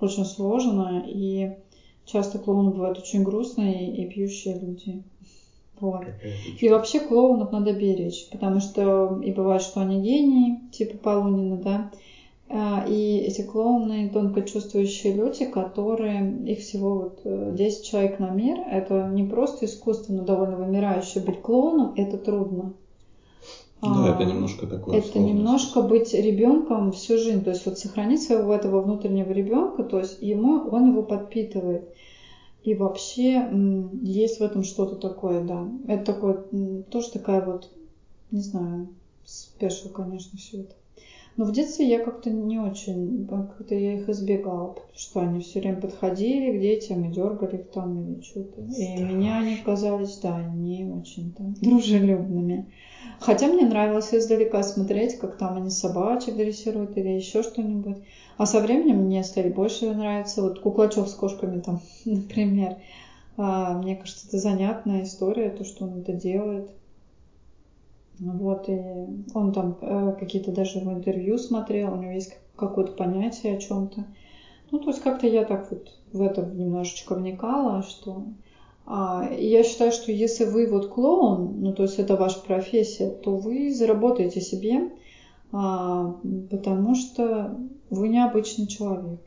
очень сложная. И часто клоуны бывают очень грустные и пьющие люди. Вот. И вообще клоунов надо беречь, потому что и бывает, что они гении, типа Полунина, да, а, и эти клоуны тонко чувствующие люди, которые, их всего вот 10 э, человек на мир, это не просто искусственно довольно вымирающее быть клоуном, это трудно. Да, а, это немножко такое. Это немножко быть ребенком всю жизнь, то есть вот сохранить своего этого внутреннего ребенка, то есть ему он его подпитывает. И вообще есть в этом что-то такое, да. Это такое, тоже такая вот, не знаю, спешл, конечно, все это. Но в детстве я как-то не очень, как-то я их избегала, потому что они все время подходили к детям и дергали их там или что-то. И меня они казались, да, не очень там дружелюбными. Хотя мне нравилось издалека смотреть, как там они собачек дрессируют или еще что-нибудь. А со временем мне стали больше нравиться. Вот куклачев с кошками там, например. А, мне кажется, это занятная история, то, что он это делает. Вот, и он там э, какие-то даже в интервью смотрел, у него есть какое-то понятие о чем-то. Ну, то есть как-то я так вот в это немножечко вникала, что... А, и я считаю, что если вы вот клоун, ну, то есть это ваша профессия, то вы заработаете себе, а, потому что вы необычный человек.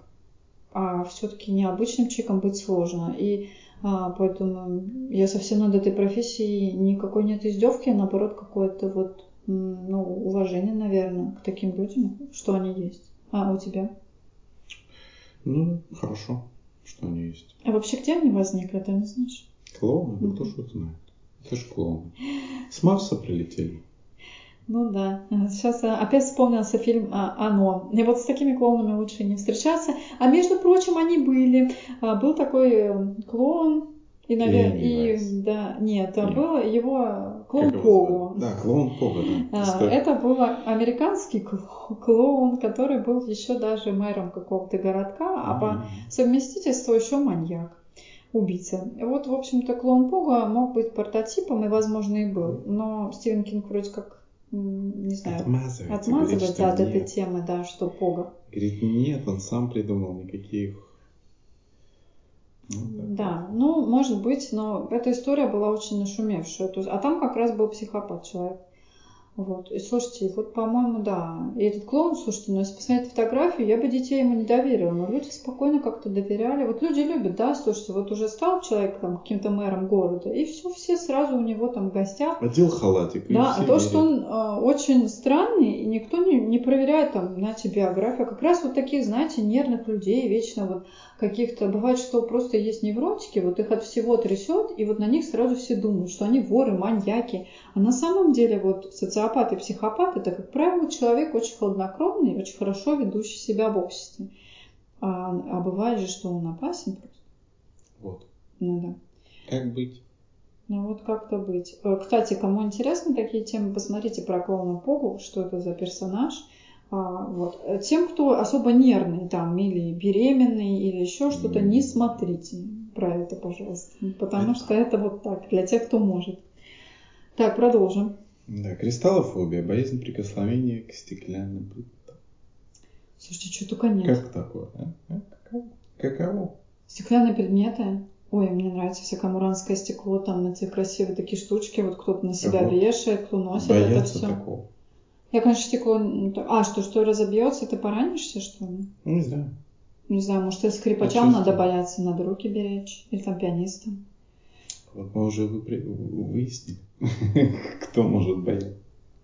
А все-таки необычным человеком быть сложно. И а, поэтому я совсем над этой профессией никакой нет издевки, а наоборот какое-то вот ну, уважение, наверное, к таким людям, что они есть. А у тебя? Ну, хорошо, что они есть. А вообще где они возникли, ты не знаешь? Клоуны? Ну, кто же их знает? Это же клоуны. С Марса прилетели. Ну да. Сейчас а, опять вспомнился фильм а, «Оно». И вот с такими клоунами лучше не встречаться. А между прочим, они были. А, был такой э, клоун, и, наверное, и, да, нет, нет. был его клоун Погу. Да, клоун Погу, да. Это был американский клоун, который был еще даже мэром какого-то городка, а по совместительству еще маньяк убийца. Вот, в общем-то, клоун Пога мог быть прототипом и, возможно, и был. Но Стивен Кинг вроде как не знаю, отмазывается, отмазывается говорит, от этой нет. темы, да, что Пога. Говорит, нет, он сам придумал никаких. Ну, да, ну, может быть, но эта история была очень нашумевшая. То есть, а там как раз был психопат человек. Вот. И слушайте, вот, по-моему, да. И этот клоун, слушайте, ну, если посмотреть фотографию, я бы детей ему не доверила, но люди спокойно как-то доверяли. Вот люди любят, да, слушайте, вот уже стал человек там каким-то мэром города, и все, все сразу у него там в гостях. Одел халатик. Да, а то, что он э, очень странный, и никто не, не проверяет там, знаете, биографию. Как раз вот таких, знаете, нервных людей, вечно вот каких-то, бывает, что просто есть невротики, вот их от всего трясет, и вот на них сразу все думают, что они воры, маньяки. А на самом деле вот социопат и психопат это, как правило, человек очень хладнокровный, очень хорошо ведущий себя в обществе. А, а бывает же, что он опасен просто. Вот. Ну да. Как быть? Ну вот как-то быть. Э, кстати, кому интересны такие темы, посмотрите про клоуна Погу, что это за персонаж. А, вот. Тем, кто особо нервный там, или беременный, или еще что-то, не смотрите про это, пожалуйста. Потому что это вот так, для тех, кто может. Так, продолжим. Да, кристаллофобия, боязнь прикосновения к стеклянным плитам. Слушайте, что только нет. Как такое? А? А? Каково? Стеклянные предметы? Ой, мне нравится всякое муранское стекло, там эти красивые такие штучки, вот кто-то на себя вот. вешает, кто носит Боятся это все. Такого. Я, конечно, стекло... А, что, что разобьется, ты поранишься, что ли? Не знаю. Не знаю, может, и скрипачам надо бояться, надо руки беречь. Или там пианистам. Вот мы уже выяснили, кто может бояться.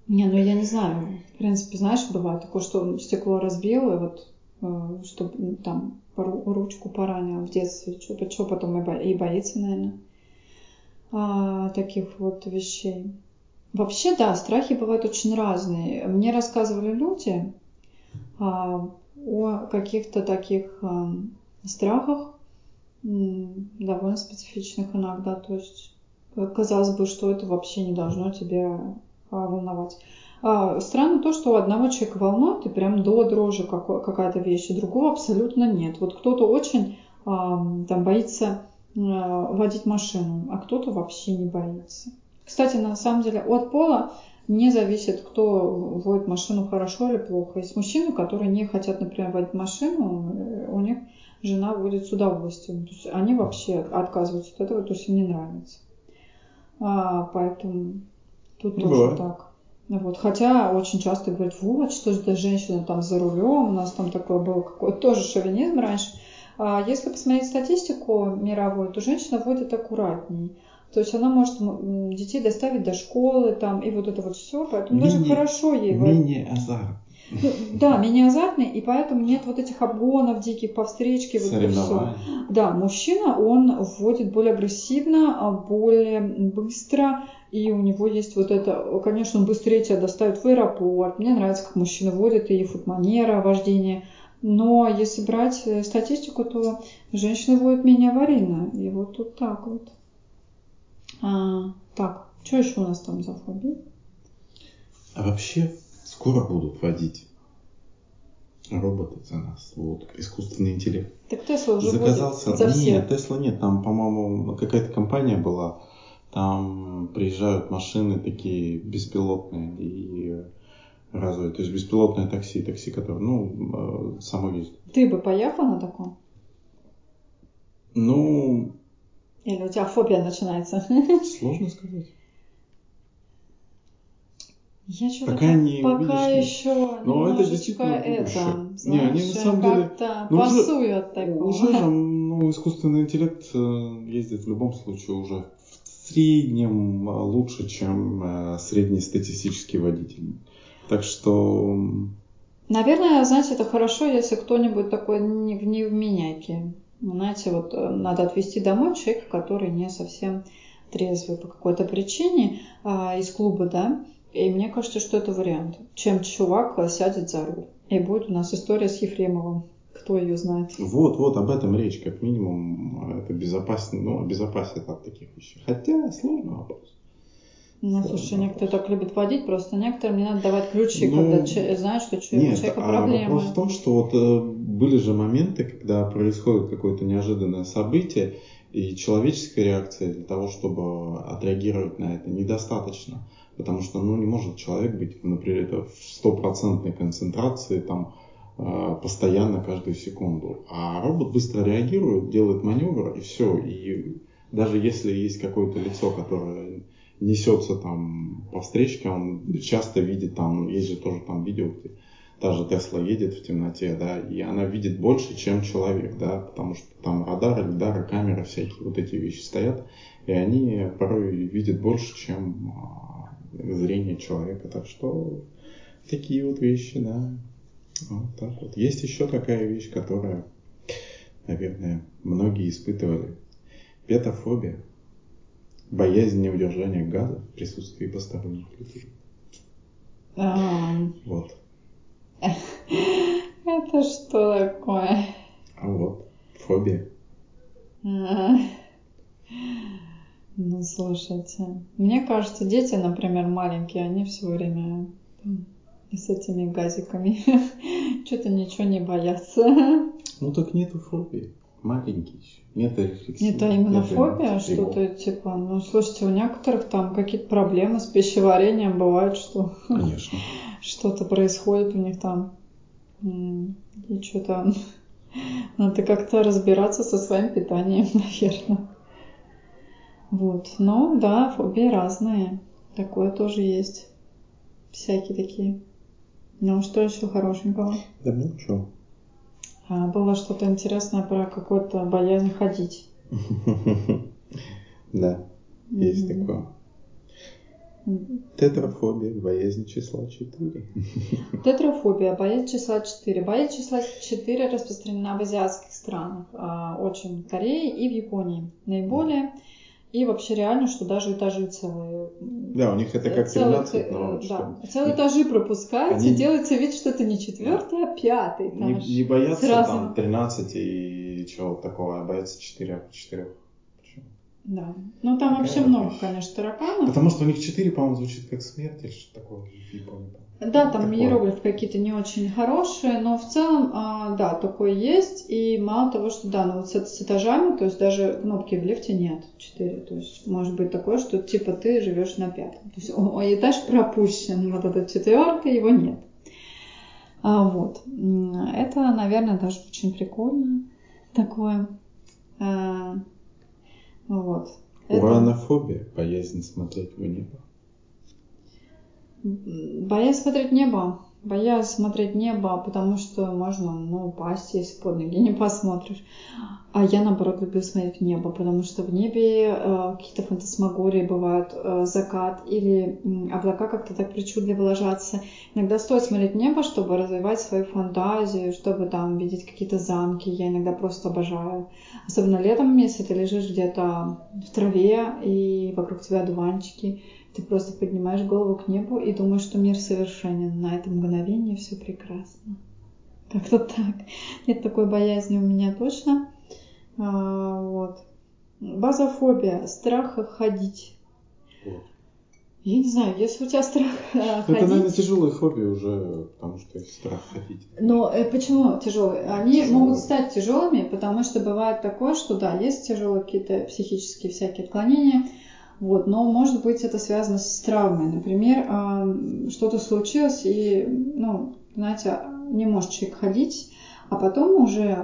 Не, ну я не знаю. В принципе, знаешь, бывает такое, что стекло разбило, и вот э, чтобы там ручку поранил в детстве, что, что потом и, бо, и боится, наверное, а, таких вот вещей. Вообще, да, страхи бывают очень разные. Мне рассказывали люди а, о каких-то таких а, страхах, довольно специфичных иногда. То есть, казалось бы, что это вообще не должно тебя а, волновать. А, странно то, что у одного человека волнует и прям до дрожи какая-то вещь, у другого абсолютно нет. Вот кто-то очень там боится а, водить машину, а кто-то вообще не боится. Кстати, на самом деле от пола не зависит, кто водит машину хорошо или плохо. Есть мужчины, которые не хотят, например, водить машину, э, у них жена водит с удовольствием. То есть они вообще отказываются от этого, то есть им не нравится. А, поэтому тут ну, тоже бывает. так. Вот. Хотя очень часто говорят, вот, что же женщина там за рулем, у нас там такое было какой-то тоже шовинизм раньше. А если посмотреть статистику мировую, то женщина водит аккуратней. То есть она может детей доставить до школы, там, и вот это вот все, поэтому менее, даже хорошо ей. Менее азарт. Ну, да, менее азартный, и поэтому нет вот этих обгонов диких по встречке, вот это все. Да, мужчина, он вводит более агрессивно, а более быстро, и у него есть вот это, конечно, он быстрее тебя доставит в аэропорт. Мне нравится, как мужчина водит, и футманера, вождение. Но если брать э, статистику, то женщины водят менее аварийно. И вот тут так вот. А, так, что еще у нас там за фобии? А вообще скоро будут водить роботы за нас, вот, искусственный интеллект. Так Тесла уже Заказался... за всех. Нет, Тесла нет, там, по-моему, какая-то компания была, там приезжают машины такие беспилотные и разовые, то есть беспилотное такси, такси, которое, ну, э, само ездит. Ты бы поехал на таком? Ну, или у тебя фобия начинается? Сложно сказать. Я что-то пока, не пока видишь, еще но это действительно это, знаешь, не, они на самом деле ну, уже, от такого. Уже же, ну, искусственный интеллект э, ездит в любом случае уже в среднем э, лучше, чем э, среднестатистический водитель. Так что... Наверное, знаете, это хорошо, если кто-нибудь такой не в невменяйке. Знаете, вот э, надо отвезти домой человека, который не совсем трезвый по какой-то причине а, из клуба, да, и мне кажется, что это вариант, чем чувак сядет за руль. И будет у нас история с Ефремовым. Кто ее знает? Вот, вот, об этом речь, как минимум, это безопасно, ну, обезопасит от таких вещей. Хотя сложный вопрос. Ну, слушай, некоторые так любят водить, просто некоторым не надо давать ключи, ну, когда че- знаешь, что у нет, человека а проблемы. Вопрос в том, что вот э, были же моменты, когда происходит какое-то неожиданное событие, и человеческая реакция для того, чтобы отреагировать на это, недостаточно. Потому что ну, не может человек быть, например, это в стопроцентной концентрации там, э, постоянно каждую секунду. А робот быстро реагирует, делает маневр, и все. И даже если есть какое-то лицо, которое несется там по встречке, он часто видит там, есть же тоже там видео, где та же Тесла едет в темноте, да, и она видит больше, чем человек, да, потому что там радары, лидары, камеры, всякие вот эти вещи стоят, и они порой видят больше, чем а, зрение человека, так что такие вот вещи, да, вот так вот. Есть еще такая вещь, которая, наверное, многие испытывали. Петофобия боязнь неудержания газа в присутствии посторонних людей. Вот. Это что такое? А вот, фобия. А... Ну, слушайте, мне кажется, дети, например, маленькие, они все время с этими газиками что-то ничего не боятся. Ну, так нету фобии. Маленький еще. Метарефлексия. Это именно фобия, что-то типа, ну, слушайте, у некоторых там какие-то проблемы с пищеварением бывают, что Конечно. что-то происходит у них там. И что-то надо как-то разбираться со своим питанием, наверное. Вот. Но да, фобии разные. Такое тоже есть. Всякие такие. Ну, что еще хорошенького? Да много чего. А, было что-то интересное про какую-то боязнь ходить. Да, есть такое. Тетрафобия, боязнь числа 4. Тетрафобия, боязнь числа 4. Боязнь числа 4 распространена в азиатских странах, а, очень в Корее и в Японии. Наиболее и вообще реально, что даже этажи целые. Да, у них это как целых, 13, но да, что... целые этажи пропускаются, Они... делается вид, что это не четвертый, да. а пятый этаж. Не, не боятся Сразу. там 13 и чего такого, а боятся 4, 4. Почему? Да. Ну там вообще много, вещь. конечно, тараканов. Потому что у них 4, по-моему, звучит как смерть или что такое в Японии. Да, там Такое. иероглифы какие-то не очень хорошие, но в целом, а, да, такое есть. И мало того, что да, ну вот с, с этажами, то есть даже кнопки в лифте нет, 4. То есть может быть такое, что типа ты живешь на пятом. То есть о, этаж пропущен, вот этот четвертый, его нет. А, вот. Это, наверное, даже очень прикольно такое. А, вот. Уранофобия, боязнь смотреть в небо. Боясь смотреть небо. Боясь смотреть небо, потому что можно, ну, упасть, если под ноги не посмотришь. А я, наоборот, люблю смотреть в небо, потому что в небе э, какие-то фантасмагории бывают, э, закат или м, облака как-то так причудливо ложатся. Иногда стоит смотреть в небо, чтобы развивать свою фантазию, чтобы там видеть какие-то замки. Я иногда просто обожаю. Особенно летом, если ты лежишь где-то в траве и вокруг тебя дуванчики, ты просто поднимаешь голову к небу и думаешь, что мир совершенен. На это мгновение все прекрасно. Как-то так. Нет такой боязни у меня точно. А, вот. Базофобия. Страх ходить. Вот. Я не знаю, если у тебя страх э, Это, ходить... наверное, тяжелая фобия уже, потому что страх ходить. Но э, почему тяжелые? Они Тяжелые. могут стать тяжелыми, потому что бывает такое, что да, есть тяжелые какие-то психические всякие отклонения, вот, но может быть это связано с травмой. Например, ам, что-то случилось и, ну, знаете, не может человек ходить, а потом уже,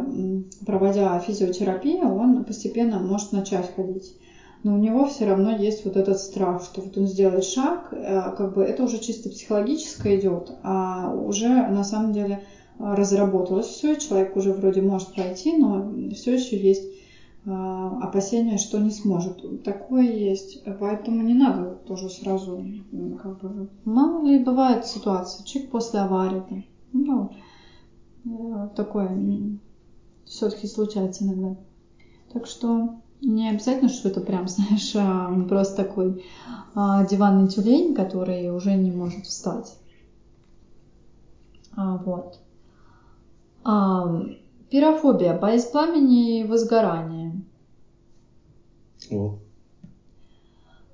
проводя физиотерапию, он постепенно может начать ходить. Но у него все равно есть вот этот страх, что вот он сделает шаг, э, как бы это уже чисто психологическое идет, а уже на самом деле а, разработалось все, человек уже вроде может пройти, но все еще есть а, опасения, что не сможет. Такое есть. Поэтому не надо тоже сразу, как бы, мало ли бывает ситуация, человек после аварии, там, ну, э, такое все-таки случается иногда. Так что не обязательно, что это прям, знаешь, а, просто такой а, диванный тюлень, который уже не может встать. А, вот. Пирофобия, боязнь пламени и возгорания. Вот.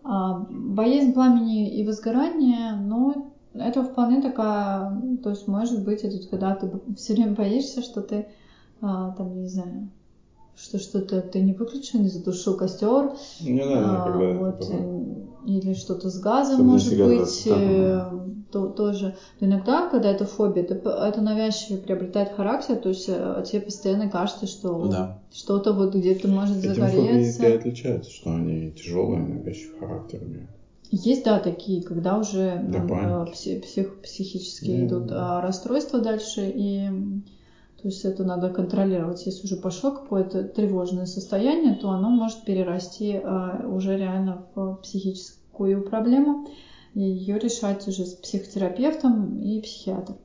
А, боязнь пламени и возгорания, ну, это вполне такая, то есть может быть это когда ты все время боишься, что ты а, там, не знаю, что что-то ты не выключил, не затушил костер, Не знаю, а, когда вот, э, или что-то с газом Особенно может быть, э, то, тоже. Но иногда, когда это фобия, это, это навязчиво приобретает характер, то есть э, тебе постоянно кажется, что Да. что-то вот где-то может Этим фобии загореться. и отличаются, что они тяжелые, навязчивый характер имеют. Есть, да, такие, когда уже паники. э, пси- псих- психические Да, идут да. а, расстройства дальше, и то есть это надо контролировать. Если уже пошло какое-то тревожное состояние, то оно может перерасти а, уже реально в психическую проблему, ее решать уже с психотерапевтом и психиатром.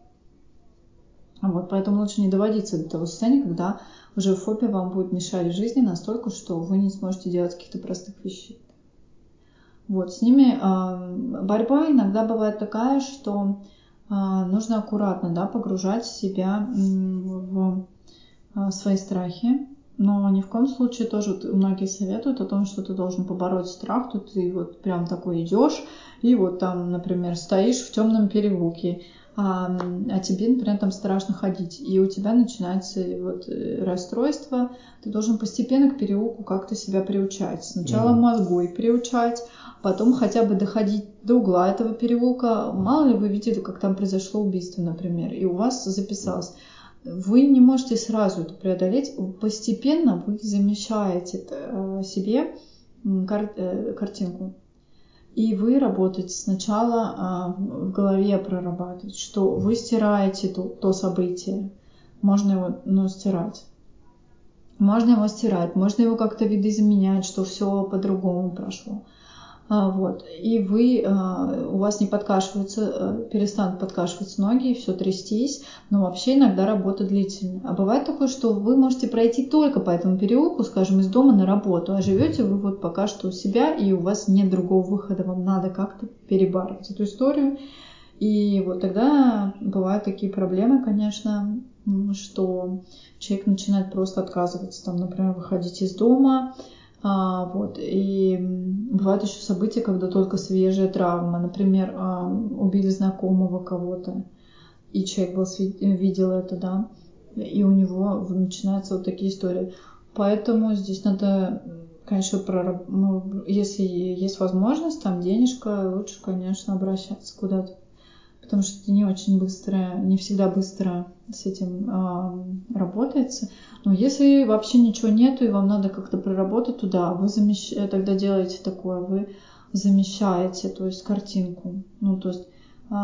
Вот, поэтому лучше не доводиться до того состояния, когда уже фобия вам будет мешать в жизни настолько, что вы не сможете делать каких-то простых вещей. Вот, с ними э, борьба иногда бывает такая, что э, нужно аккуратно да, погружать себя в э, свои страхи. Но ни в коем случае тоже многие советуют о том, что ты должен побороть страх, то ты вот прям такой идешь и вот там, например, стоишь в темном переулке, а, а тебе, например, там страшно ходить, и у тебя начинается вот э, расстройство, ты должен постепенно к переулку как-то себя приучать. Сначала Мгм. мозгой приучать, потом хотя бы доходить до угла этого переулка. Мало ли вы видели, как там произошло убийство, например, и у вас записалось. Вы не можете сразу это преодолеть. Постепенно вы замещаете э, себе кар- э, картинку. И вы работаете сначала а, в голове прорабатывать, что вы стираете то, то событие. Можно его ну, стирать. Можно его стирать, можно его как-то видоизменять, что все по-другому прошло. А, вот. И вы, а, у вас не подкашиваются, э, перестанут подкашиваться ноги, все трястись, но вообще иногда работа длительная. А бывает такое, что вы можете пройти только по этому переулку, скажем, из дома на работу, а живете вы вот пока что у себя, и у вас нет другого выхода, вам надо как-то перебарывать эту историю. И вот тогда бывают такие проблемы, конечно, что человек начинает просто отказываться, там, например, выходить из дома, А, вот. И бывают еще события, когда только свежая травма. Например, убили знакомого кого-то, и человек был, видел это, да, и у него начинаются вот такие истории. Поэтому здесь надо, конечно, про, ну, если есть возможность, там денежка, лучше, конечно, обращаться куда-то потому что это не очень быстро, не всегда быстро с этим э, работается. Но если вообще ничего нету и вам надо как-то проработать туда, вы замещ... тогда делаете такое, вы замещаете, то есть картинку. Ну, то есть э,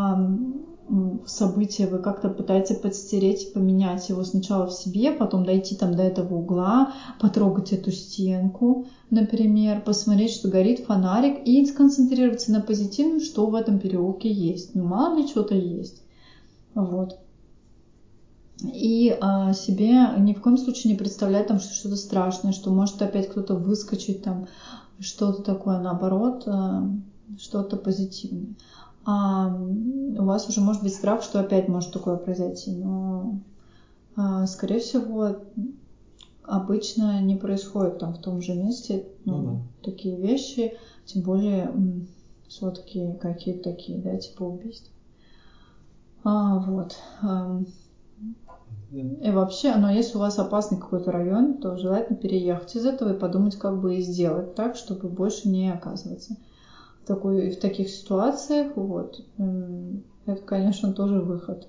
событие вы как-то пытаетесь подстереть, поменять его сначала в себе, потом дойти там до этого угла, потрогать эту стенку, например, посмотреть, что горит фонарик и сконцентрироваться на позитивном, что в этом переулке есть. Ну, мало ли что-то есть. Вот. И а, себе ни в коем случае не представлять там, что что-то страшное, что может опять кто-то выскочить там, что-то такое, наоборот, а, что-то позитивное а у вас уже может быть страх, что опять может такое произойти. Но, а, скорее всего, обычно не происходит там в том же месте ну, ну, да. такие вещи, тем более все-таки какие-то такие, да, типа убийств. А, вот. И вообще, но если у вас опасный какой-то район, то желательно переехать из этого и подумать, как бы и сделать так, чтобы больше не оказываться такой, в таких ситуациях, вот, это, конечно, тоже выход.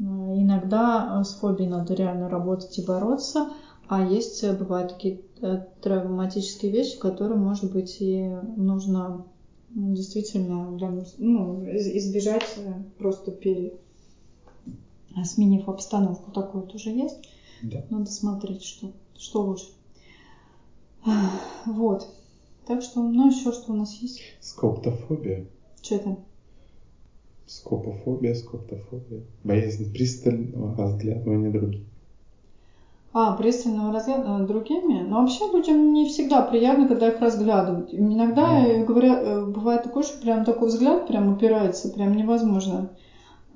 А, иногда с фобией надо реально работать и бороться, а есть, э, бывают такие э, травматические вещи, которые, может быть, и нужно действительно ну, избежать э, просто пере, сменив обстановку. Такое тоже есть. Да. Надо смотреть, что, что лучше. Вот. Так что, ну, еще что у нас есть? Скоптофобия. Что это? Скопофобия, скоптофобия. Боязнь пристального разглядывания других. А, пристального разглядывания другими? Но вообще людям не всегда приятно, когда их разглядывают. Иногда, да. говорят, э, бывает такое, что прям такой взгляд прям упирается, прям невозможно.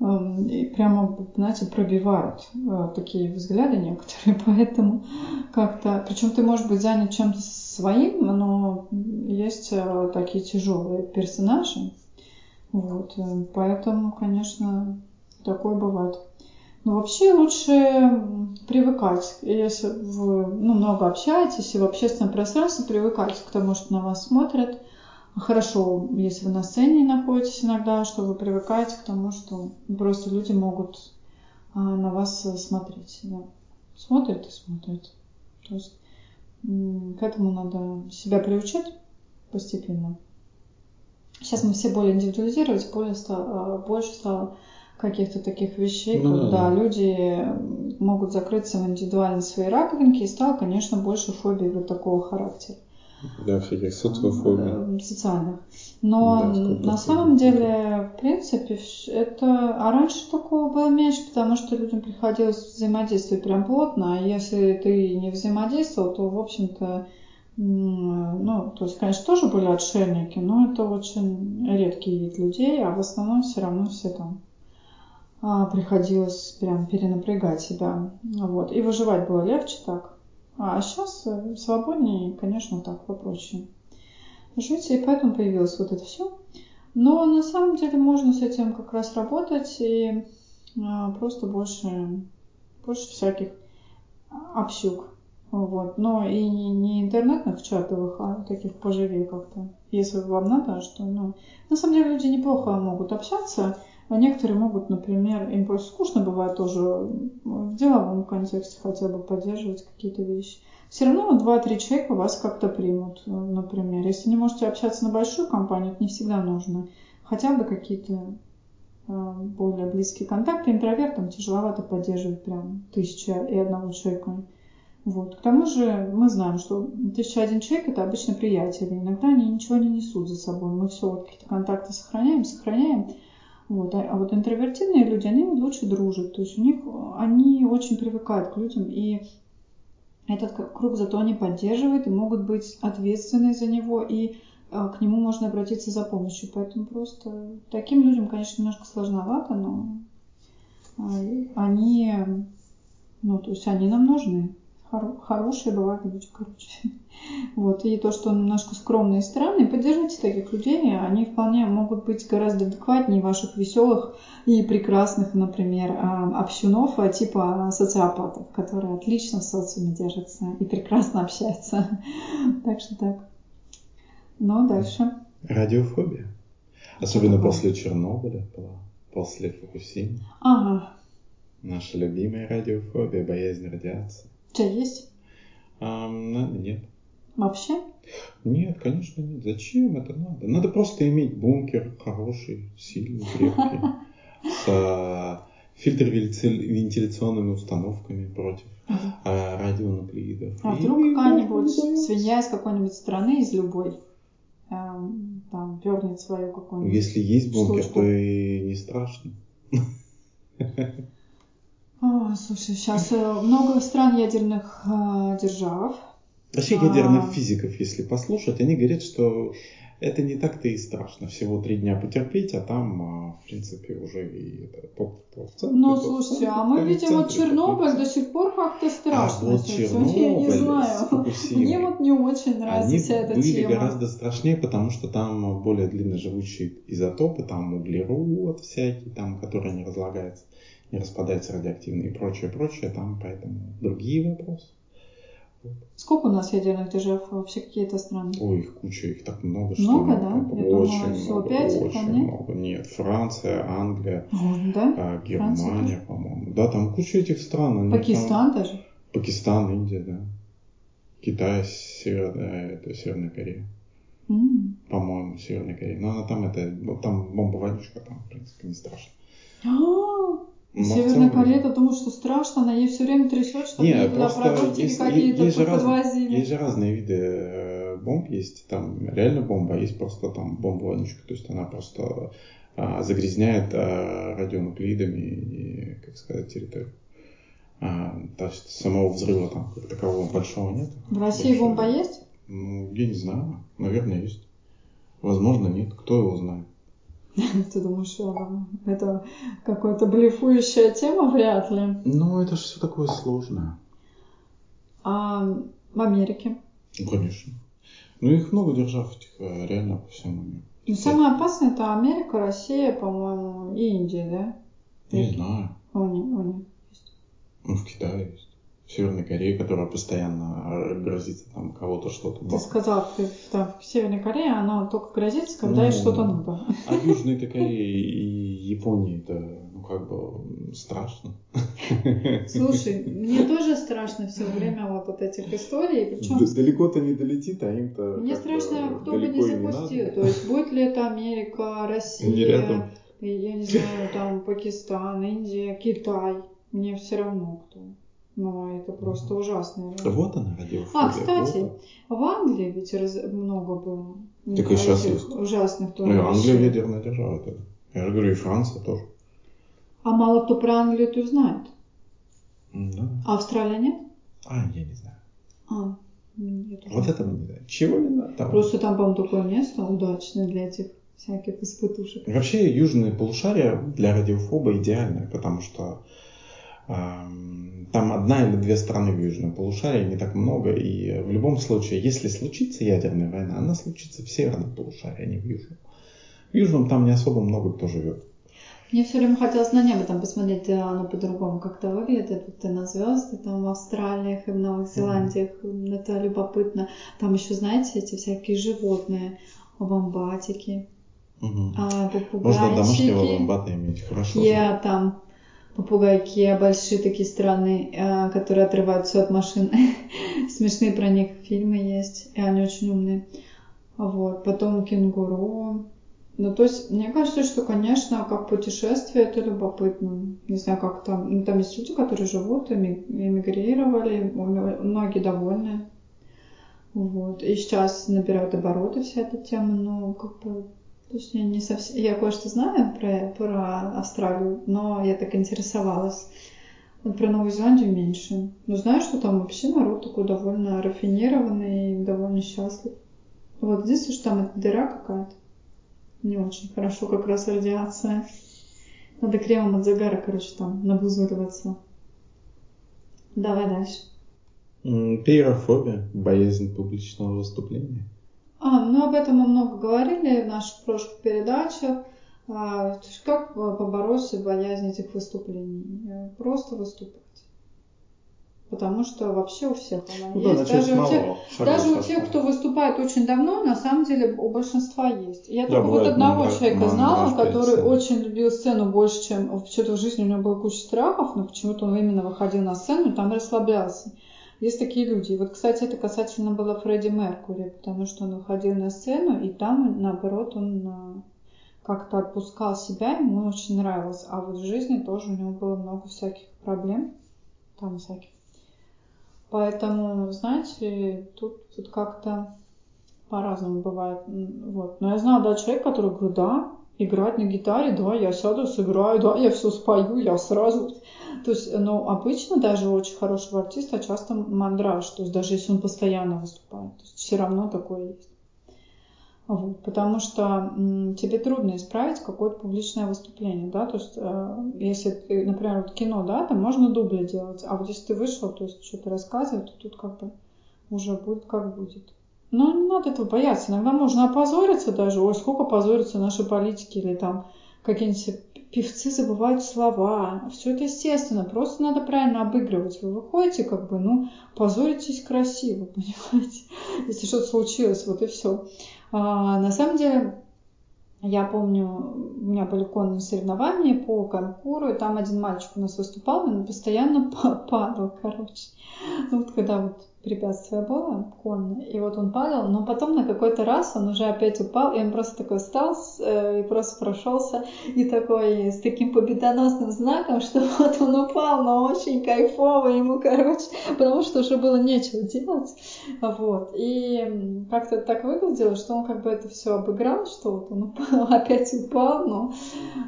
Эм, и прямо, знаете, пробивают э, такие взгляды некоторые, поэтому как-то, причем ты можешь быть занят чем-то своим, но есть э, такие тяжелые персонажи, вот, э, поэтому, конечно, такое бывает. Но вообще лучше привыкать, если вы ну, много общаетесь и в общественном пространстве привыкать к тому, что на вас смотрят, хорошо, если вы на сцене находитесь иногда, что вы привыкаете к тому, что просто люди могут а, на вас смотреть. Да. Смотрят и смотрят. То есть к этому надо себя приучить постепенно. Сейчас мы все более индивидуализировать, более стало, а, больше стало каких-то таких вещей, ну, когда да. люди могут закрыться в индивидуальной своей раковинке, и стало, конечно, больше фобий вот такого характера. Да, всяких социофобий. Э, социальных. Но да, на самом деле, в принципе, это... А раньше такого было меньше, потому что людям приходилось взаимодействовать прям плотно, а если ты не взаимодействовал, то, в общем-то, ну, то есть, конечно, тоже были отшельники, но это очень редкий вид людей, а в основном все равно все там а, приходилось прям перенапрягать себя. Вот. И выживать было легче так. А сейчас э, свободнее, конечно, так попроще жить, и поэтому появилось вот это все. Но на самом деле можно с этим как раз работать и а, просто больше, больше всяких общук. Вот. Но и не интернетных чатовых, а таких поживее как-то. Если вам надо, что, ну... На самом деле люди неплохо могут общаться, а некоторые могут, например, им просто скучно бывает тоже в деловом контексте хотя бы поддерживать какие-то вещи. Все равно два-три человека вас как-то примут, например. Если не можете общаться на большую компанию, это не всегда нужно. Хотя бы какие-то э, более близкие контакты. Интровертам тяжеловато поддерживать прям тысяча и одного человека. Вот. К тому же мы знаем, что тысяча один человек это обычно приятели. Иногда они ничего не несут за собой. Мы все вот какие-то контакты сохраняем, сохраняем. Вот. А, а вот интровертивные люди, они лучше дружат. То есть у них они очень привыкают к людям, и этот круг зато они поддерживают и могут быть ответственны за него, и а, к нему можно обратиться за помощью. Поэтому просто таким людям, конечно, немножко сложновато, но а, они, ну, то есть они нам нужны. Хоро- хорошие, бывают люди, короче. Вот. И то, что он немножко скромный и странный, поддержите таких людей, они вполне могут быть гораздо адекватнее ваших веселых и прекрасных, например, а, общунов а, типа социопатов, которые отлично в социуме держатся и прекрасно общаются. Так что так. Ну, дальше. Радиофобия. Особенно после Чернобыля была, после Фукусимы. Ага. Наша любимая радиофобия, боязнь радиации. У тебя есть? А, нет. Вообще? Нет, конечно нет. Зачем это надо? Надо просто иметь бункер хороший, сильный, крепкий, с фильтр-вентиляционными установками против а, радионуклеидов. А вдруг какая-нибудь свинья из какой-нибудь страны, из любой, эм, там, пернет свою какую-нибудь Если есть бункер, то и не страшно. А, слушай, сейчас много стран ядерных э, держав. Вообще А. ядерных физиков, если послушать, они говорят, что это не так-то и страшно. Всего три дня потерпеть, а там, а, в принципе, уже и центре, Ну, слушайте, а мы видим вот Чернобыль до сих пор как-то страшно. А вот всё. Я не Чернобыль знаю. Мне вот не очень нравится Они вся эта были тема. гораздо страшнее, потому что там более длинноживущие изотопы, там углерод всякий, там, который не разлагается, не распадается радиоактивно и прочее, прочее, там поэтому другие вопросы. Сколько у нас ядерных держав вообще какие-то страны? Ой, их куча, их так много, что Много, нет, да? это Я думала, очень всего много, очень вполне. много. Нет, Франция, Англия, да? а, Франция Германия, по-моему. Да, там куча этих стран. они Пакистан даже? там- Пакистан, Индия, да. Китай, Северная, это Северная Корея. М. По-моему, Северная Корея. Но она там это, там бомба-вонючка, там, в принципе, не страшно. Но Северная Корея, ты думаешь, что страшно, она ей все время трясет, чтобы Не, туда продуктики какие-то есть, подвозили. есть же разные виды э, бомб. Есть там реально бомба, а есть просто там бомба-вонючка. То есть она просто а, загрязняет а, радионуклеидами и, как сказать, территорию. А, то есть самого взрыва там как такового большого нет. В России Большого. бомба есть? Ну, я не знаю. Наверное, есть. Возможно, нет. Кто его знает? Ты думаешь, а, это какая-то блефующая тема? Вряд ли. Ну, это же все такое сложное. А в Америке? Конечно. Ну, их много держав э, реально по всему миру. Ну, самое опасное это Америка, Россия, по-моему, и Индия, да? Не знаю. У них, у них. Ну, в Китае есть. В Северной Корее, которая постоянно э, грозится там кого-то что-то. Ты сказал, ты, там, в Северной Корее она только грозится, когда ей Ну, что-то надо. А Южной Корее и Японии это, ну, как бы страшно. Слушай, мне тоже страшно все время вот от этих историй, причем Далеко-то не долетит, а им-то Мне страшно, кто бы не не запустил. надо. То есть, будет ли это Америка, Не Россия, я не знаю, там Пакистан, Индия, Китай. Мне все равно кто. Но это просто ужасно. Вот она, радиофобия. А, кстати, вот в Англии ведь раз- много было Так и этих есть. ужасных тоже Ну, Англия ядерная держава. Это. Я же говорю, и Франция тоже. А мало кто про Англию-то знает. М, Да. А Австралия нет? А, я не знаю. А, тоже Вот этого не знаю. Чего не знаю? Того. Просто там, по-моему, такое место удачное для этих всяких испытушек. Вообще южное полушарие для радиофоба идеальное, потому что там одна или две страны в южном полушарии, не так много, и в любом случае, если случится ядерная война, она случится в северном полушарии, а не в южном. В южном там не особо много кто живет. Мне все время хотелось на небо там посмотреть, а оно по-другому как-то выглядит. Вот и на звезды там в Австралиях и в Новых Зеландиях. Это любопытно. Там еще, знаете, эти всякие животные, вамбатики, Мгм. а, Можно домашнего попугайчики. вамбата иметь, хорошо. Я там попугайки большие такие странные, а, которые отрывают все от машин. Смешные про них фильмы есть, и они очень умные. Вот. Потом кенгуру. Ну, то есть, мне кажется, что, конечно, как путешествие это любопытно. Не знаю, как там. Ну, там есть люди, которые живут, эми- эмигрировали, многие довольны. Вот. И сейчас набирают обороты вся эта тема, но как бы то есть я не совсем... Я кое-что знаю про, про Австралию, но я так интересовалась. Вот про Новую Зеландию меньше. Но знаю, что там вообще народ такой довольно рафинированный довольно счастлив. Вот единственное, что там эта дыра какая-то. Не очень хорошо как раз радиация. Надо кремом от загара, короче, там набузуриваться. Давай дальше. Пейрофобия, боязнь публичного выступления. А, ну об этом мы много говорили в наших прошлых передачах. А, как побороть боязнь этих выступлений? Просто выступать. Потому что вообще у всех она ну, есть. Да, даже у, тех, даже у тех, кто выступает очень давно, на самом деле у большинства есть. Я да, только вот одного мандра, человека знала, который очень любил сцену больше, чем вообще-то в жизни у него было куча страхов, но почему-то он именно выходил на сцену и там расслаблялся. Есть такие люди. И вот, кстати, это касательно было Фредди Меркури, потому что он выходил на сцену, и там, наоборот, он а, как-то отпускал себя, ему очень нравилось. А вот в жизни тоже у него было много всяких проблем, там всяких. Поэтому, знаете, тут, тут как-то по-разному бывает. Вот. Но я знала, да, человек, который говорит, да, играть на гитаре, да, я сяду, сыграю, да, я все спою, я сразу. То есть, ну, обычно даже у очень хорошего артиста часто мандраж, то есть даже если он постоянно выступает, то есть все равно такое есть. Вот, потому что м, тебе трудно исправить какое-то публичное выступление, да, то есть э, если ты, например, вот кино, да, там можно дубли делать, а вот если ты вышел, то есть что-то рассказывать, то тут как бы уже будет как будет. Но не надо этого бояться. Иногда можно опозориться даже. Ой, сколько позорятся наши политики или там какие-нибудь певцы забывают слова. Все это естественно. Просто надо правильно обыгрывать. Вы выходите, как бы, ну, позоритесь красиво, понимаете? Если что-то случилось, вот и все. А, на самом деле, я помню, у меня были конные соревнования по конкуру, и там один мальчик у нас выступал, он постоянно падал, короче. Ну, вот когда вот препятствие было конное, и вот он падал, но потом на какой-то раз он уже опять упал, и он просто такой встал э, и просто прошелся, и такой с таким победоносным знаком, что вот он упал, но очень кайфово ему, короче, потому что уже было нечего делать, вот, и как-то так выглядело, что он как бы это все обыграл, что вот он упал, опять упал, но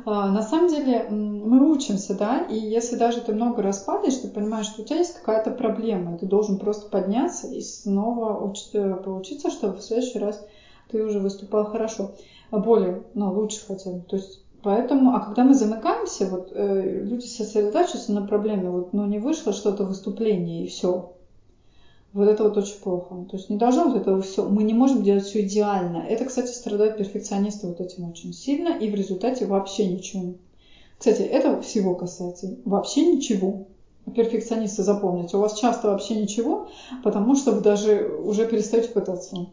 а, на самом деле мы учимся, да, и если даже ты много раз падаешь, ты понимаешь, что у тебя есть какая-то проблема, ты должен просто подняться подняться и снова учиться, поучиться, чтобы в следующий раз ты уже выступал хорошо, более, ну, лучше хотя бы. То есть Поэтому, а когда мы замыкаемся, вот э, люди сосредотачиваются на проблеме, вот, ну, не вышло что-то выступление и все. Вот это вот очень плохо. То есть не должно вот этого все. Мы не можем делать все идеально. Это, кстати, страдают перфекционисты вот этим очень сильно, и в результате вообще ничего. Кстати, это всего касается. Вообще ничего перфекционисты, запомните, у вас часто вообще ничего, потому что вы даже уже перестаете пытаться.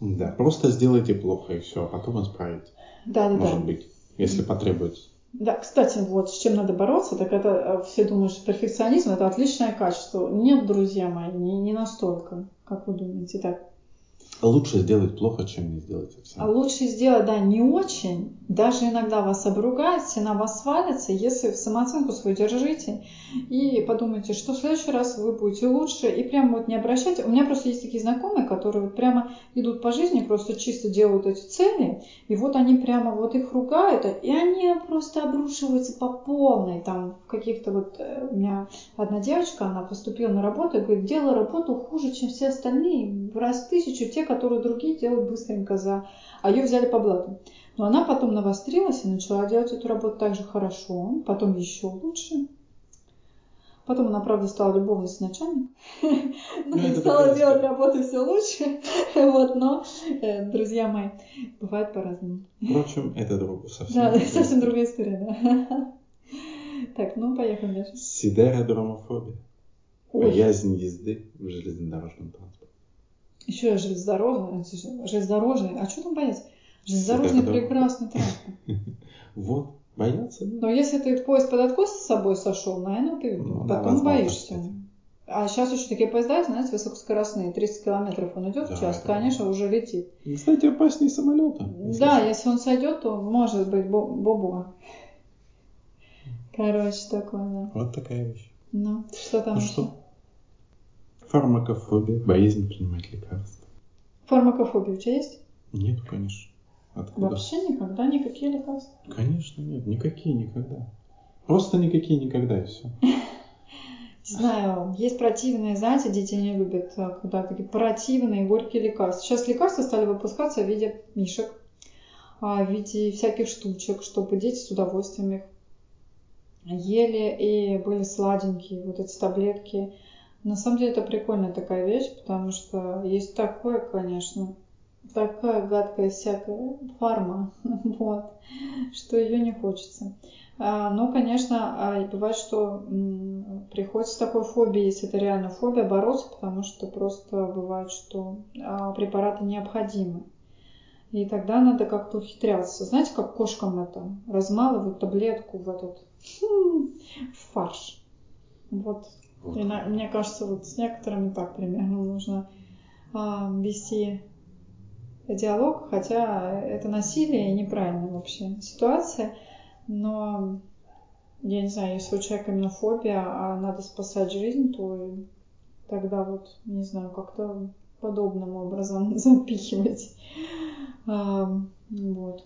Да, просто сделайте плохо и все, а потом исправите. Да, да, Может да. быть, если потребуется. Да, кстати, вот с чем надо бороться, так это э, все думают, что перфекционизм это отличное качество. Нет, друзья мои, не, не настолько, как вы думаете. Так, Лучше сделать плохо, чем не сделать совсем. А лучше сделать, да, не очень. Даже иногда вас обругают, все вас свалятся, если в самооценку свою держите и подумайте, что в следующий раз вы будете лучше. И прямо вот не обращайте. У меня просто есть такие знакомые, которые вот прямо идут по жизни, просто чисто делают эти цели, и вот они прямо вот их ругают, и они просто обрушиваются по полной. Там в каких-то вот... Э, у меня одна девочка, она поступила на работу и говорит, делала работу хуже, чем все остальные, в раз тысячу те, которую другие делают быстренько за... А ее взяли по блату. Но она потом навострилась и начала делать эту работу так же хорошо, потом еще лучше. Потом она, правда, стала любовной с начальником. Ну, ну стала делать работу все лучше. Вот, но, э, друзья мои, бывает по-разному. Впрочем, это друг совсем. Да, совсем другая история, да. Так, ну, поехали дальше. Сидеродромофобия. Боязнь езды в железнодорожном транспорте. Еще железнодорожный, железнодорожный, а что там бояться? Железнодорожный прекрасный транспорт. Вот, бояться. Но если ты поезд под откос с собой сошел, наверное, ты ну, потом да, боишься. А сейчас еще такие поезда, знаете, высокоскоростные, 30 километров он идет да, в час, это... конечно, уже летит. Кстати, опаснее самолета. Если да, если он сойдет, то может быть бобо. Короче, такое, да. Вот такая вещь. Ну, что там ну, еще? Что? Фармакофобия, боязнь принимать лекарства. Фармакофобия у тебя есть? Нет, конечно. Откуда? Вообще никогда никакие лекарства? Конечно нет, никакие никогда. Просто никакие никогда и все. Знаю, есть противные, знаете, дети не любят, а, когда такие противные, горькие лекарства. Сейчас лекарства стали выпускаться в виде мишек, а, в виде всяких штучек, чтобы дети с удовольствием их ели и были сладенькие, вот эти таблетки На самом деле это прикольная такая вещь, потому что есть такое, конечно, такая гадкая всякая фарма, вот, что ее не хочется. Ну, конечно, а, бывает, что приходится такой фобией, если это реально фобия, бороться, потому что просто бывает, что а, препараты необходимы. И тогда надо как-то ухитряться. Знаете, как кошкам это? Размалывают таблетку в этот фарш. Вот. Вот. И на, мне кажется, вот с некоторыми так примерно нужно а, вести диалог, хотя это насилие и неправильная вообще ситуация. Но я не знаю, если у человека именно фобия, а надо спасать жизнь, то тогда вот, не знаю, как-то подобным образом запихивать. А, вот.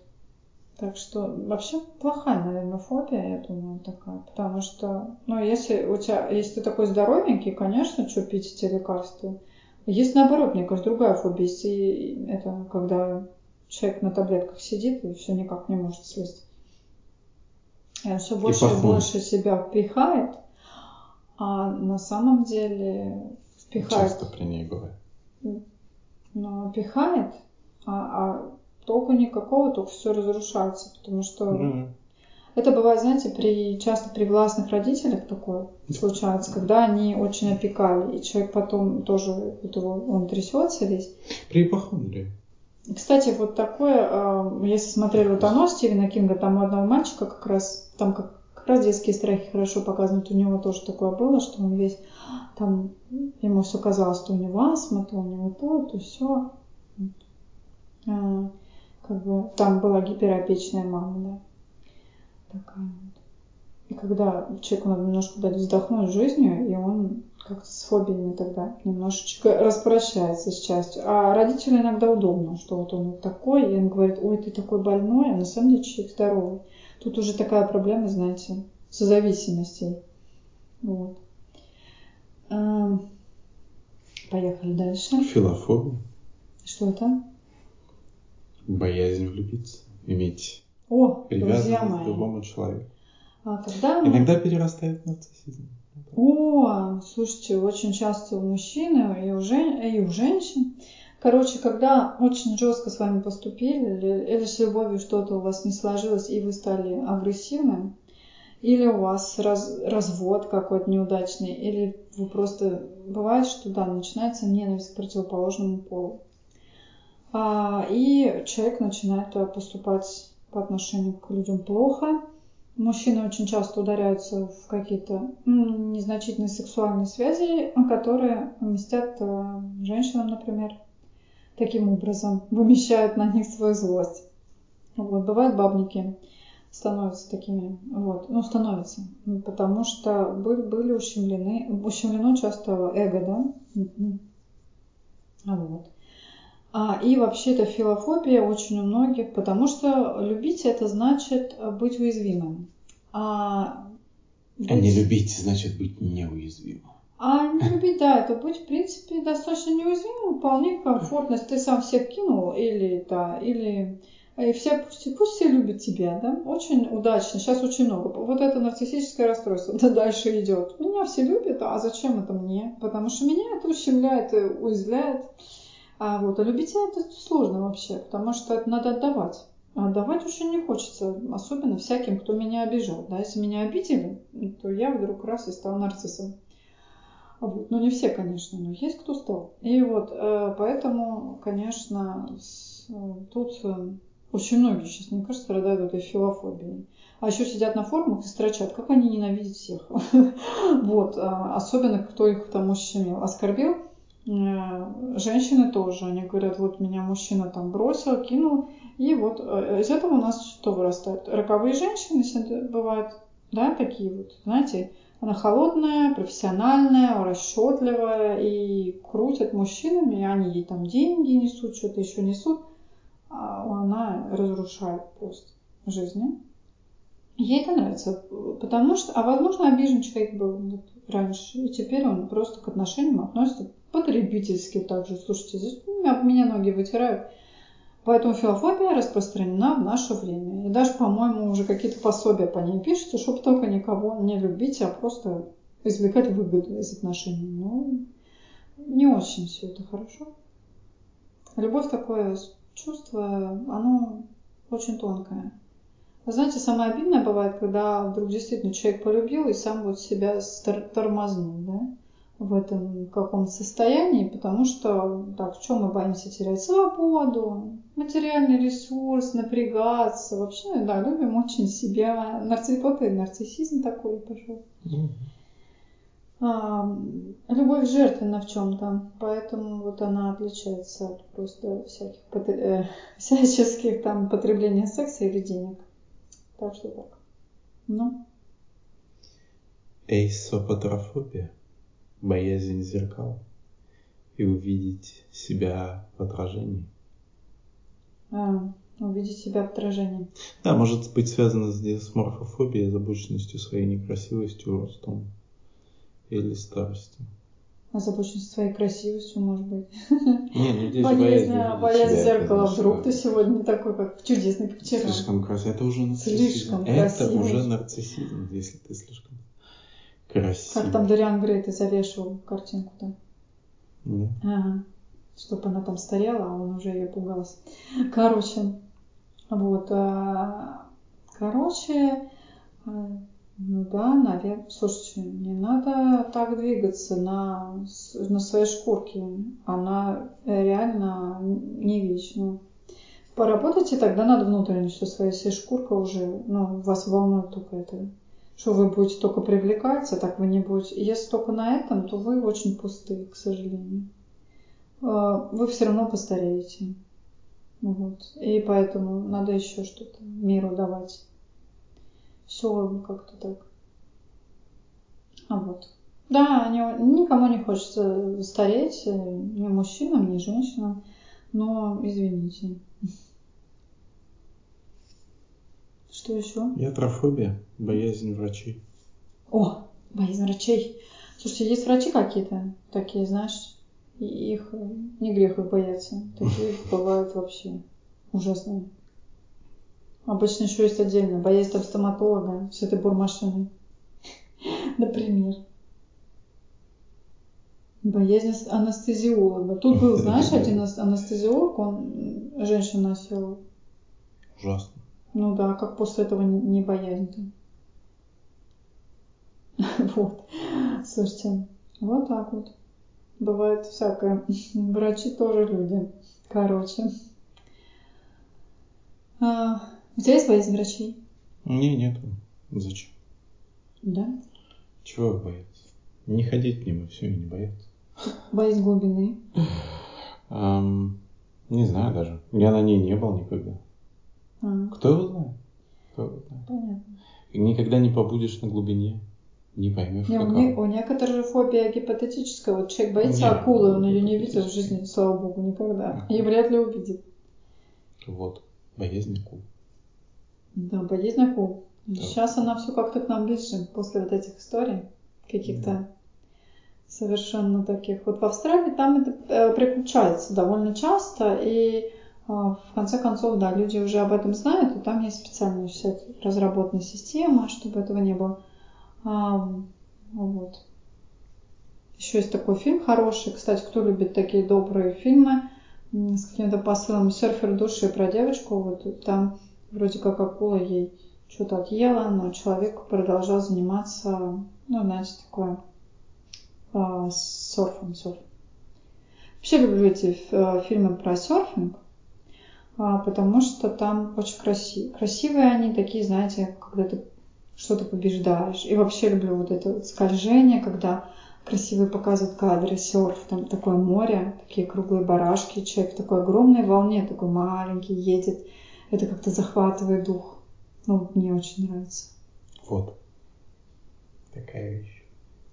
Так что вообще плохая, наверное, фобия, я думаю, такая. Потому что, ну, если у тебя, если ты такой здоровенький, конечно, что пить эти лекарства. Есть наоборот, мне кажется, другая фобия. Если это когда человек на таблетках сидит и все никак не может слезть. И он все больше и, и больше себя впихает, а на самом деле впихает. Часто при ней бывает. Но пихает, а, а толку никакого, только все разрушается, потому что mm-hmm. это бывает, знаете, при часто при властных родителях такое случается, когда они очень опекали, и человек потом тоже вот его, он трясется весь. При ипохондрии. Кстати, вот такое, а, если смотрели вот оно Стивена Кинга, там у одного мальчика как раз, там как, как раз детские страхи хорошо показаны, у него тоже такое было, что он весь, там, ему все казалось, что у него астма, то у него то, то все. А, как бы там была гиперопечная мама, да. Такая вот. И когда человеку надо немножко дать вздохнуть жизнью, и он как-то с фобиями тогда немножечко распрощается с частью. А родителю иногда удобно, что вот он вот такой, и он говорит, ой, ты такой больной, а на самом деле человек здоровый. Тут уже такая проблема, знаете, созависимостей. Вот. Поехали дальше. Филофобия. Что это? Боязнь влюбиться, иметь О, привязанность к другому человеку. А когда мы... Иногда перерастает в нарциссизм. О, слушайте, очень часто у мужчин и у, жен... и у женщин. Короче, когда очень жестко с вами поступили, или, или с любовью что-то у вас не сложилось, и вы стали агрессивным, или у вас раз, развод какой-то неудачный, или вы просто... Бывает, что да, начинается ненависть к противоположному полу. А, и человек начинает поступать по отношению к людям плохо, Мужчины очень часто ударяются в какие-то незначительные сексуальные связи, которые вместят э, женщинам, например, таким образом, вымещают на них свою злость. Вот, бывают бабники, становятся такими, вот, ну, становятся, потому что были, были ущемлены, ущемлено часто эго, да, м-м. вот. А, и вообще это филофобия очень у многих, потому что любить это значит быть уязвимым. А, быть... а не любить значит быть неуязвимым. А не любить, да, это быть, в принципе, достаточно неуязвимым, вполне комфортно, если ты сам всех кинул, или, да, или и все, пусть, пусть все любят тебя, да, очень удачно, сейчас очень много. Вот это нарциссическое расстройство, да, дальше идет. Меня все любят, а зачем это мне? Потому что меня это ущемляет, уязвляет. А вот, а любить это сложно вообще, потому что это надо отдавать. А отдавать очень не хочется, особенно всяким, кто меня обижал. Да? Если меня обидели, то я вдруг раз и стал нарциссом. Вот. Ну, не все, конечно, но есть кто стал. И вот, э, поэтому, конечно, тут э, очень многие сейчас, мне кажется, страдают этой филофобией. А еще сидят на форумах и строчат, как они ненавидят всех. Вот. А особенно, кто их там ущемил, оскорбил. Э, женщины тоже, они говорят, вот меня мужчина там бросил, кинул, и вот э, из этого у нас что вырастает? Роковые женщины бывают, да, такие вот, знаете, она холодная, профессиональная, расчетливая, и крутят мужчинами, и они ей там деньги несут, что-то еще несут, а она разрушает просто жизни. Ей это нравится, потому что, а возможно, обижен человек был раньше, и теперь он просто к отношениям относится потребительски также. Слушайте, здесь меня ноги вытирают. Поэтому филофобия распространена в наше время. И даже, по-моему, уже какие-то пособия по ней пишутся, чтобы только никого не любить, а просто извлекать выгоду из отношений. Но не очень все это хорошо. Любовь такое чувство, оно очень тонкое. Вы знаете, самое обидное бывает, когда вдруг действительно человек полюбил и сам вот себя тормознул, да, в этом каком-то состоянии, потому что, так, в чем мы боимся терять? Свободу, материальный ресурс, напрягаться. Вообще, да, любим очень себя. Нарцисс, вот и нарциссизм такой пошел. Mm-hmm. А, любовь жертвенна в чем-то, поэтому вот она отличается от просто всяких э, всяческих там потребления секса или денег. Так что так. Ну. Эйсопатрофобия. Боязнь зеркал. И увидеть себя в отражении. А, увидеть себя в отражении. Да, может быть связано с дисморфофобией, озабоченностью своей некрасивостью, ростом или старостью. Озабоченность своей красивостью, может быть. Не, ну здесь боязнь, боязнь, боязнь зеркала. Вдруг ты сегодня не такой, как чудесный, как вчера. Слишком красивый. Это уже нарциссизм. Слишком Это уже нарциссизм, если ты слишком красивый. Как там Дориан Грей, ты завешивал картинку-то? Да. Ага. Чтобы она там старела, а он уже ее пугался. Короче, вот. А, короче, а, ну да, наверное. Слушайте, не надо так двигаться на, на своей шкурке. Она реально не вечна. Поработайте тогда над внутренностью своей, если шкурка уже, ну, вас волнует только это. Что вы будете только привлекаться, так вы не будете. Если только на этом, то вы очень пустые, к сожалению. А, вы все равно постареете. Вот. И поэтому надо еще что-то миру давать все как-то так. А вот. Да, не, никому не хочется стареть, э, ни мужчинам, ни женщинам, но извините. Что еще? Ятрофобия, боязнь врачей. О, боязнь врачей. Слушайте, есть врачи какие-то такие, знаешь, их не грех их бояться. Такие бывают вообще ужасные. Обычно еще есть отдельно боязнь там стоматолога с этой бурмашиной. Например. Боязнь анестезиолога. Тут был, знаешь, один анестезиолог, он женщину носил. Ужасно. Ну да, как после этого не боязнь-то. Вот. Слушайте, вот так вот. Бывает всякое. Врачи тоже люди. Короче. А, у тебя есть боязнь врачей? Не, нету. Зачем? Да? Чего бояться? Не ходить к ним и все, и не бояться. Боязнь глубины? Um, не знаю даже. Я на ней не был никогда. Кто его знает? Кто его знает? Понятно. И никогда не побудешь на глубине. Не поймешь, не, какова. у, не, у некоторых фобия гипотетическая. Вот человек боится не, акулы, он ее не видел в жизни, слава богу, никогда. И вряд ли увидит. Вот. Боязнь акул. Да, боязнь акул. Да. Сейчас она все как-то к нам ближе после вот этих историй каких-то да. совершенно таких. Вот в Австралии там это э, приключается довольно часто, и в конце концов, да, люди уже об этом знают, и там есть специальная вся разработанная система, чтобы этого не было. А, вот. Еще есть такой фильм хороший. Кстати, кто любит такие добрые фильмы с каким-то посылом «Серфер души» про девочку, вот там вроде как акула ей что-то отъела, но человек продолжал заниматься, ну, знаете, такое э, серфом, серф. Вообще люблю эти э, фильмы про серфинг, потому что там очень красивые. Красивые они такие, знаете, когда ты что-то побеждаешь. И вообще люблю вот это вот скольжение, когда красивые показывают кадры, серф, там такое море, такие круглые барашки, человек в такой огромной волне, такой маленький, едет это как-то захватывает дух. Ну, мне очень нравится. Вот. Такая вещь.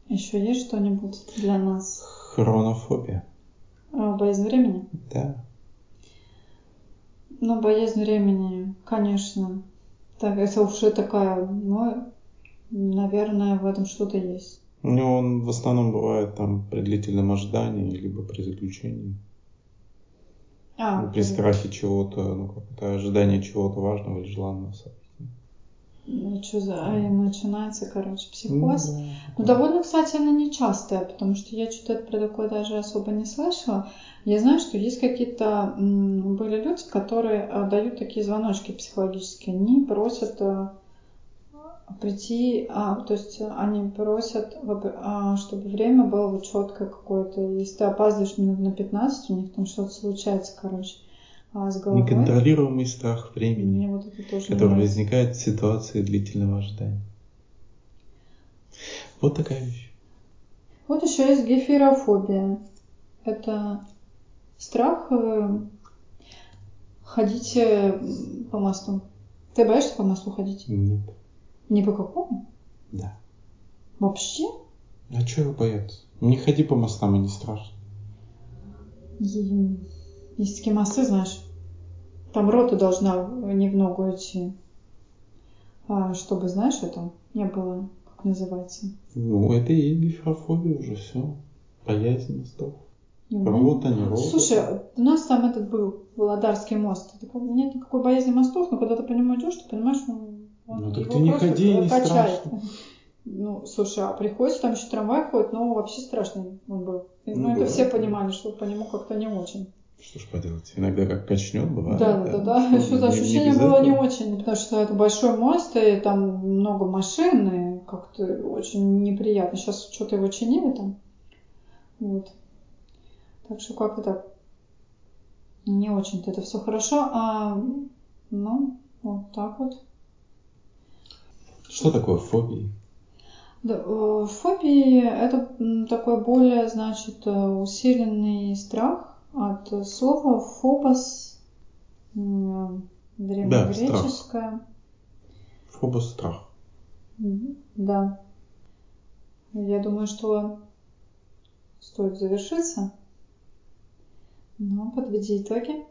Еще есть что-нибудь для нас? Хронофобия. А, боязнь времени? Да. Ну, боязнь времени, конечно. Так, это уже такая, ну, наверное, в этом что-то есть. Ну, он в основном бывает там при длительном ожидании, либо при заключении. А, при страхе чего-то, ну, как это ожидание чего-то важного или желанного события. Ну, что за... А, и начинается, короче, психоз. Ну, да, Ну, довольно, кстати, она нечастая, потому что я что-то про такое даже особо не слышала. Я знаю, что есть какие-то были люди, которые а, дают такие звоночки психологические. Они просят а, прийти, а, то есть они просят, а, чтобы время было вот четкое какое-то. Если ты опаздываешь минут на 15, у них там что-то случается, короче, а, с головой. Неконтролируемый страх времени, Мне вот это тоже не который нравится. возникает в ситуации длительного ожидания. Вот такая вещь. Вот еще есть гефирофобия. Это страх э, ходить э, по мосту. Ты боишься по мосту ходить? Нет. Ни по какому? Да. Вообще? А чего бояться? Не ходи по мостам, и не страшно. Е- Есть такие мосты, знаешь, там рота должна не в ногу идти. А, чтобы, знаешь, это не было, как называется. Ну, это и есть гифрофобия уже, все. У меня- Рота, не рота. Слушай, у нас там этот был Володарский мост. Это, нет никакой боязни мостов, но когда ты по нему идешь, ты понимаешь, он, он Ну, так его ты не ходи, не качает. страшно. Ну, слушай, а приходится, там еще трамвай ходит, но вообще страшный он был. Ну, Ну, это бывает. все понимали, что по нему как-то не очень. Что ж поделать, иногда как качнет, бывает. Да, да, да, да. Что-то не- не ощущение без было не этого. очень, потому что это большой мост, и там много машин, и как-то очень неприятно. Сейчас что-то его чинили там. Вот. Так что как-то так. Не очень-то это все хорошо, а ну, вот так вот. Что такое фобии? Да, э, Фобии это такой более, значит, э, усиленный страх от слова фобос, древнегреческое. Фобос страх. Да. Я думаю, что стоит завершиться. Ну, подведи итоги.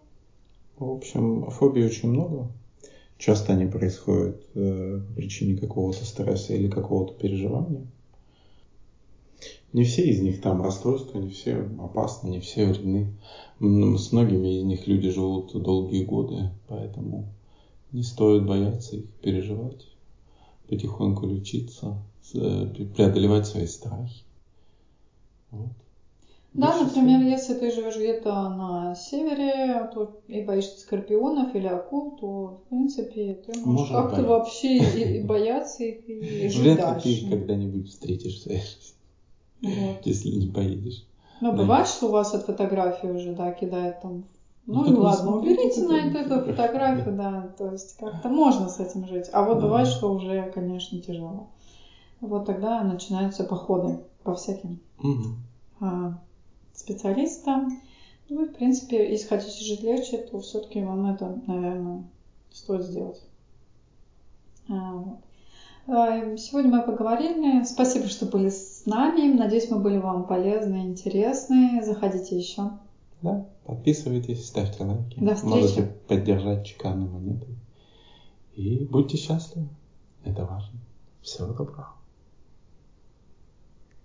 В общем, фобий очень много. Часто они происходят э, по причине какого-то стресса или какого-то переживания. Не все из них там расстройства, не все опасны, не все вредны. М, С многими из них люди живут долгие годы, поэтому не стоит бояться их, переживать, потихоньку лечиться, преодолевать свои страхи. Вот. Да, Больше например, всего- если ты живешь где-то на севере то и боишься скорпионов или акул, то, в принципе, ты можешь как-то вообще и, и бояться их, и жить Вряд дальше. ли ты когда-нибудь встретишь в своей жизни, Вот. если не поедешь. Ну, Да. бывает, что у вас от фотографии уже, да, кидает там. Ну, Ну, и ладно, уберите на потом эту фотографию. фотографию, да, то есть как-то можно с этим жить. А вот Да. бывает, что уже, конечно, тяжело. Вот тогда начинаются походы по всяким Мгм. а, специалистам. Ну и, в принципе, если хотите жить легче, то все-таки вам это, наверное, стоит сделать. А, вот. А, Сегодня мы поговорили. Спасибо, что были с нами. Надеюсь, мы были вам полезны и интересны. Заходите еще. Да, подписывайтесь, ставьте лайки. До встречи. Можете поддержать чеканной монетой. И будьте счастливы. Это важно. Всего доброго.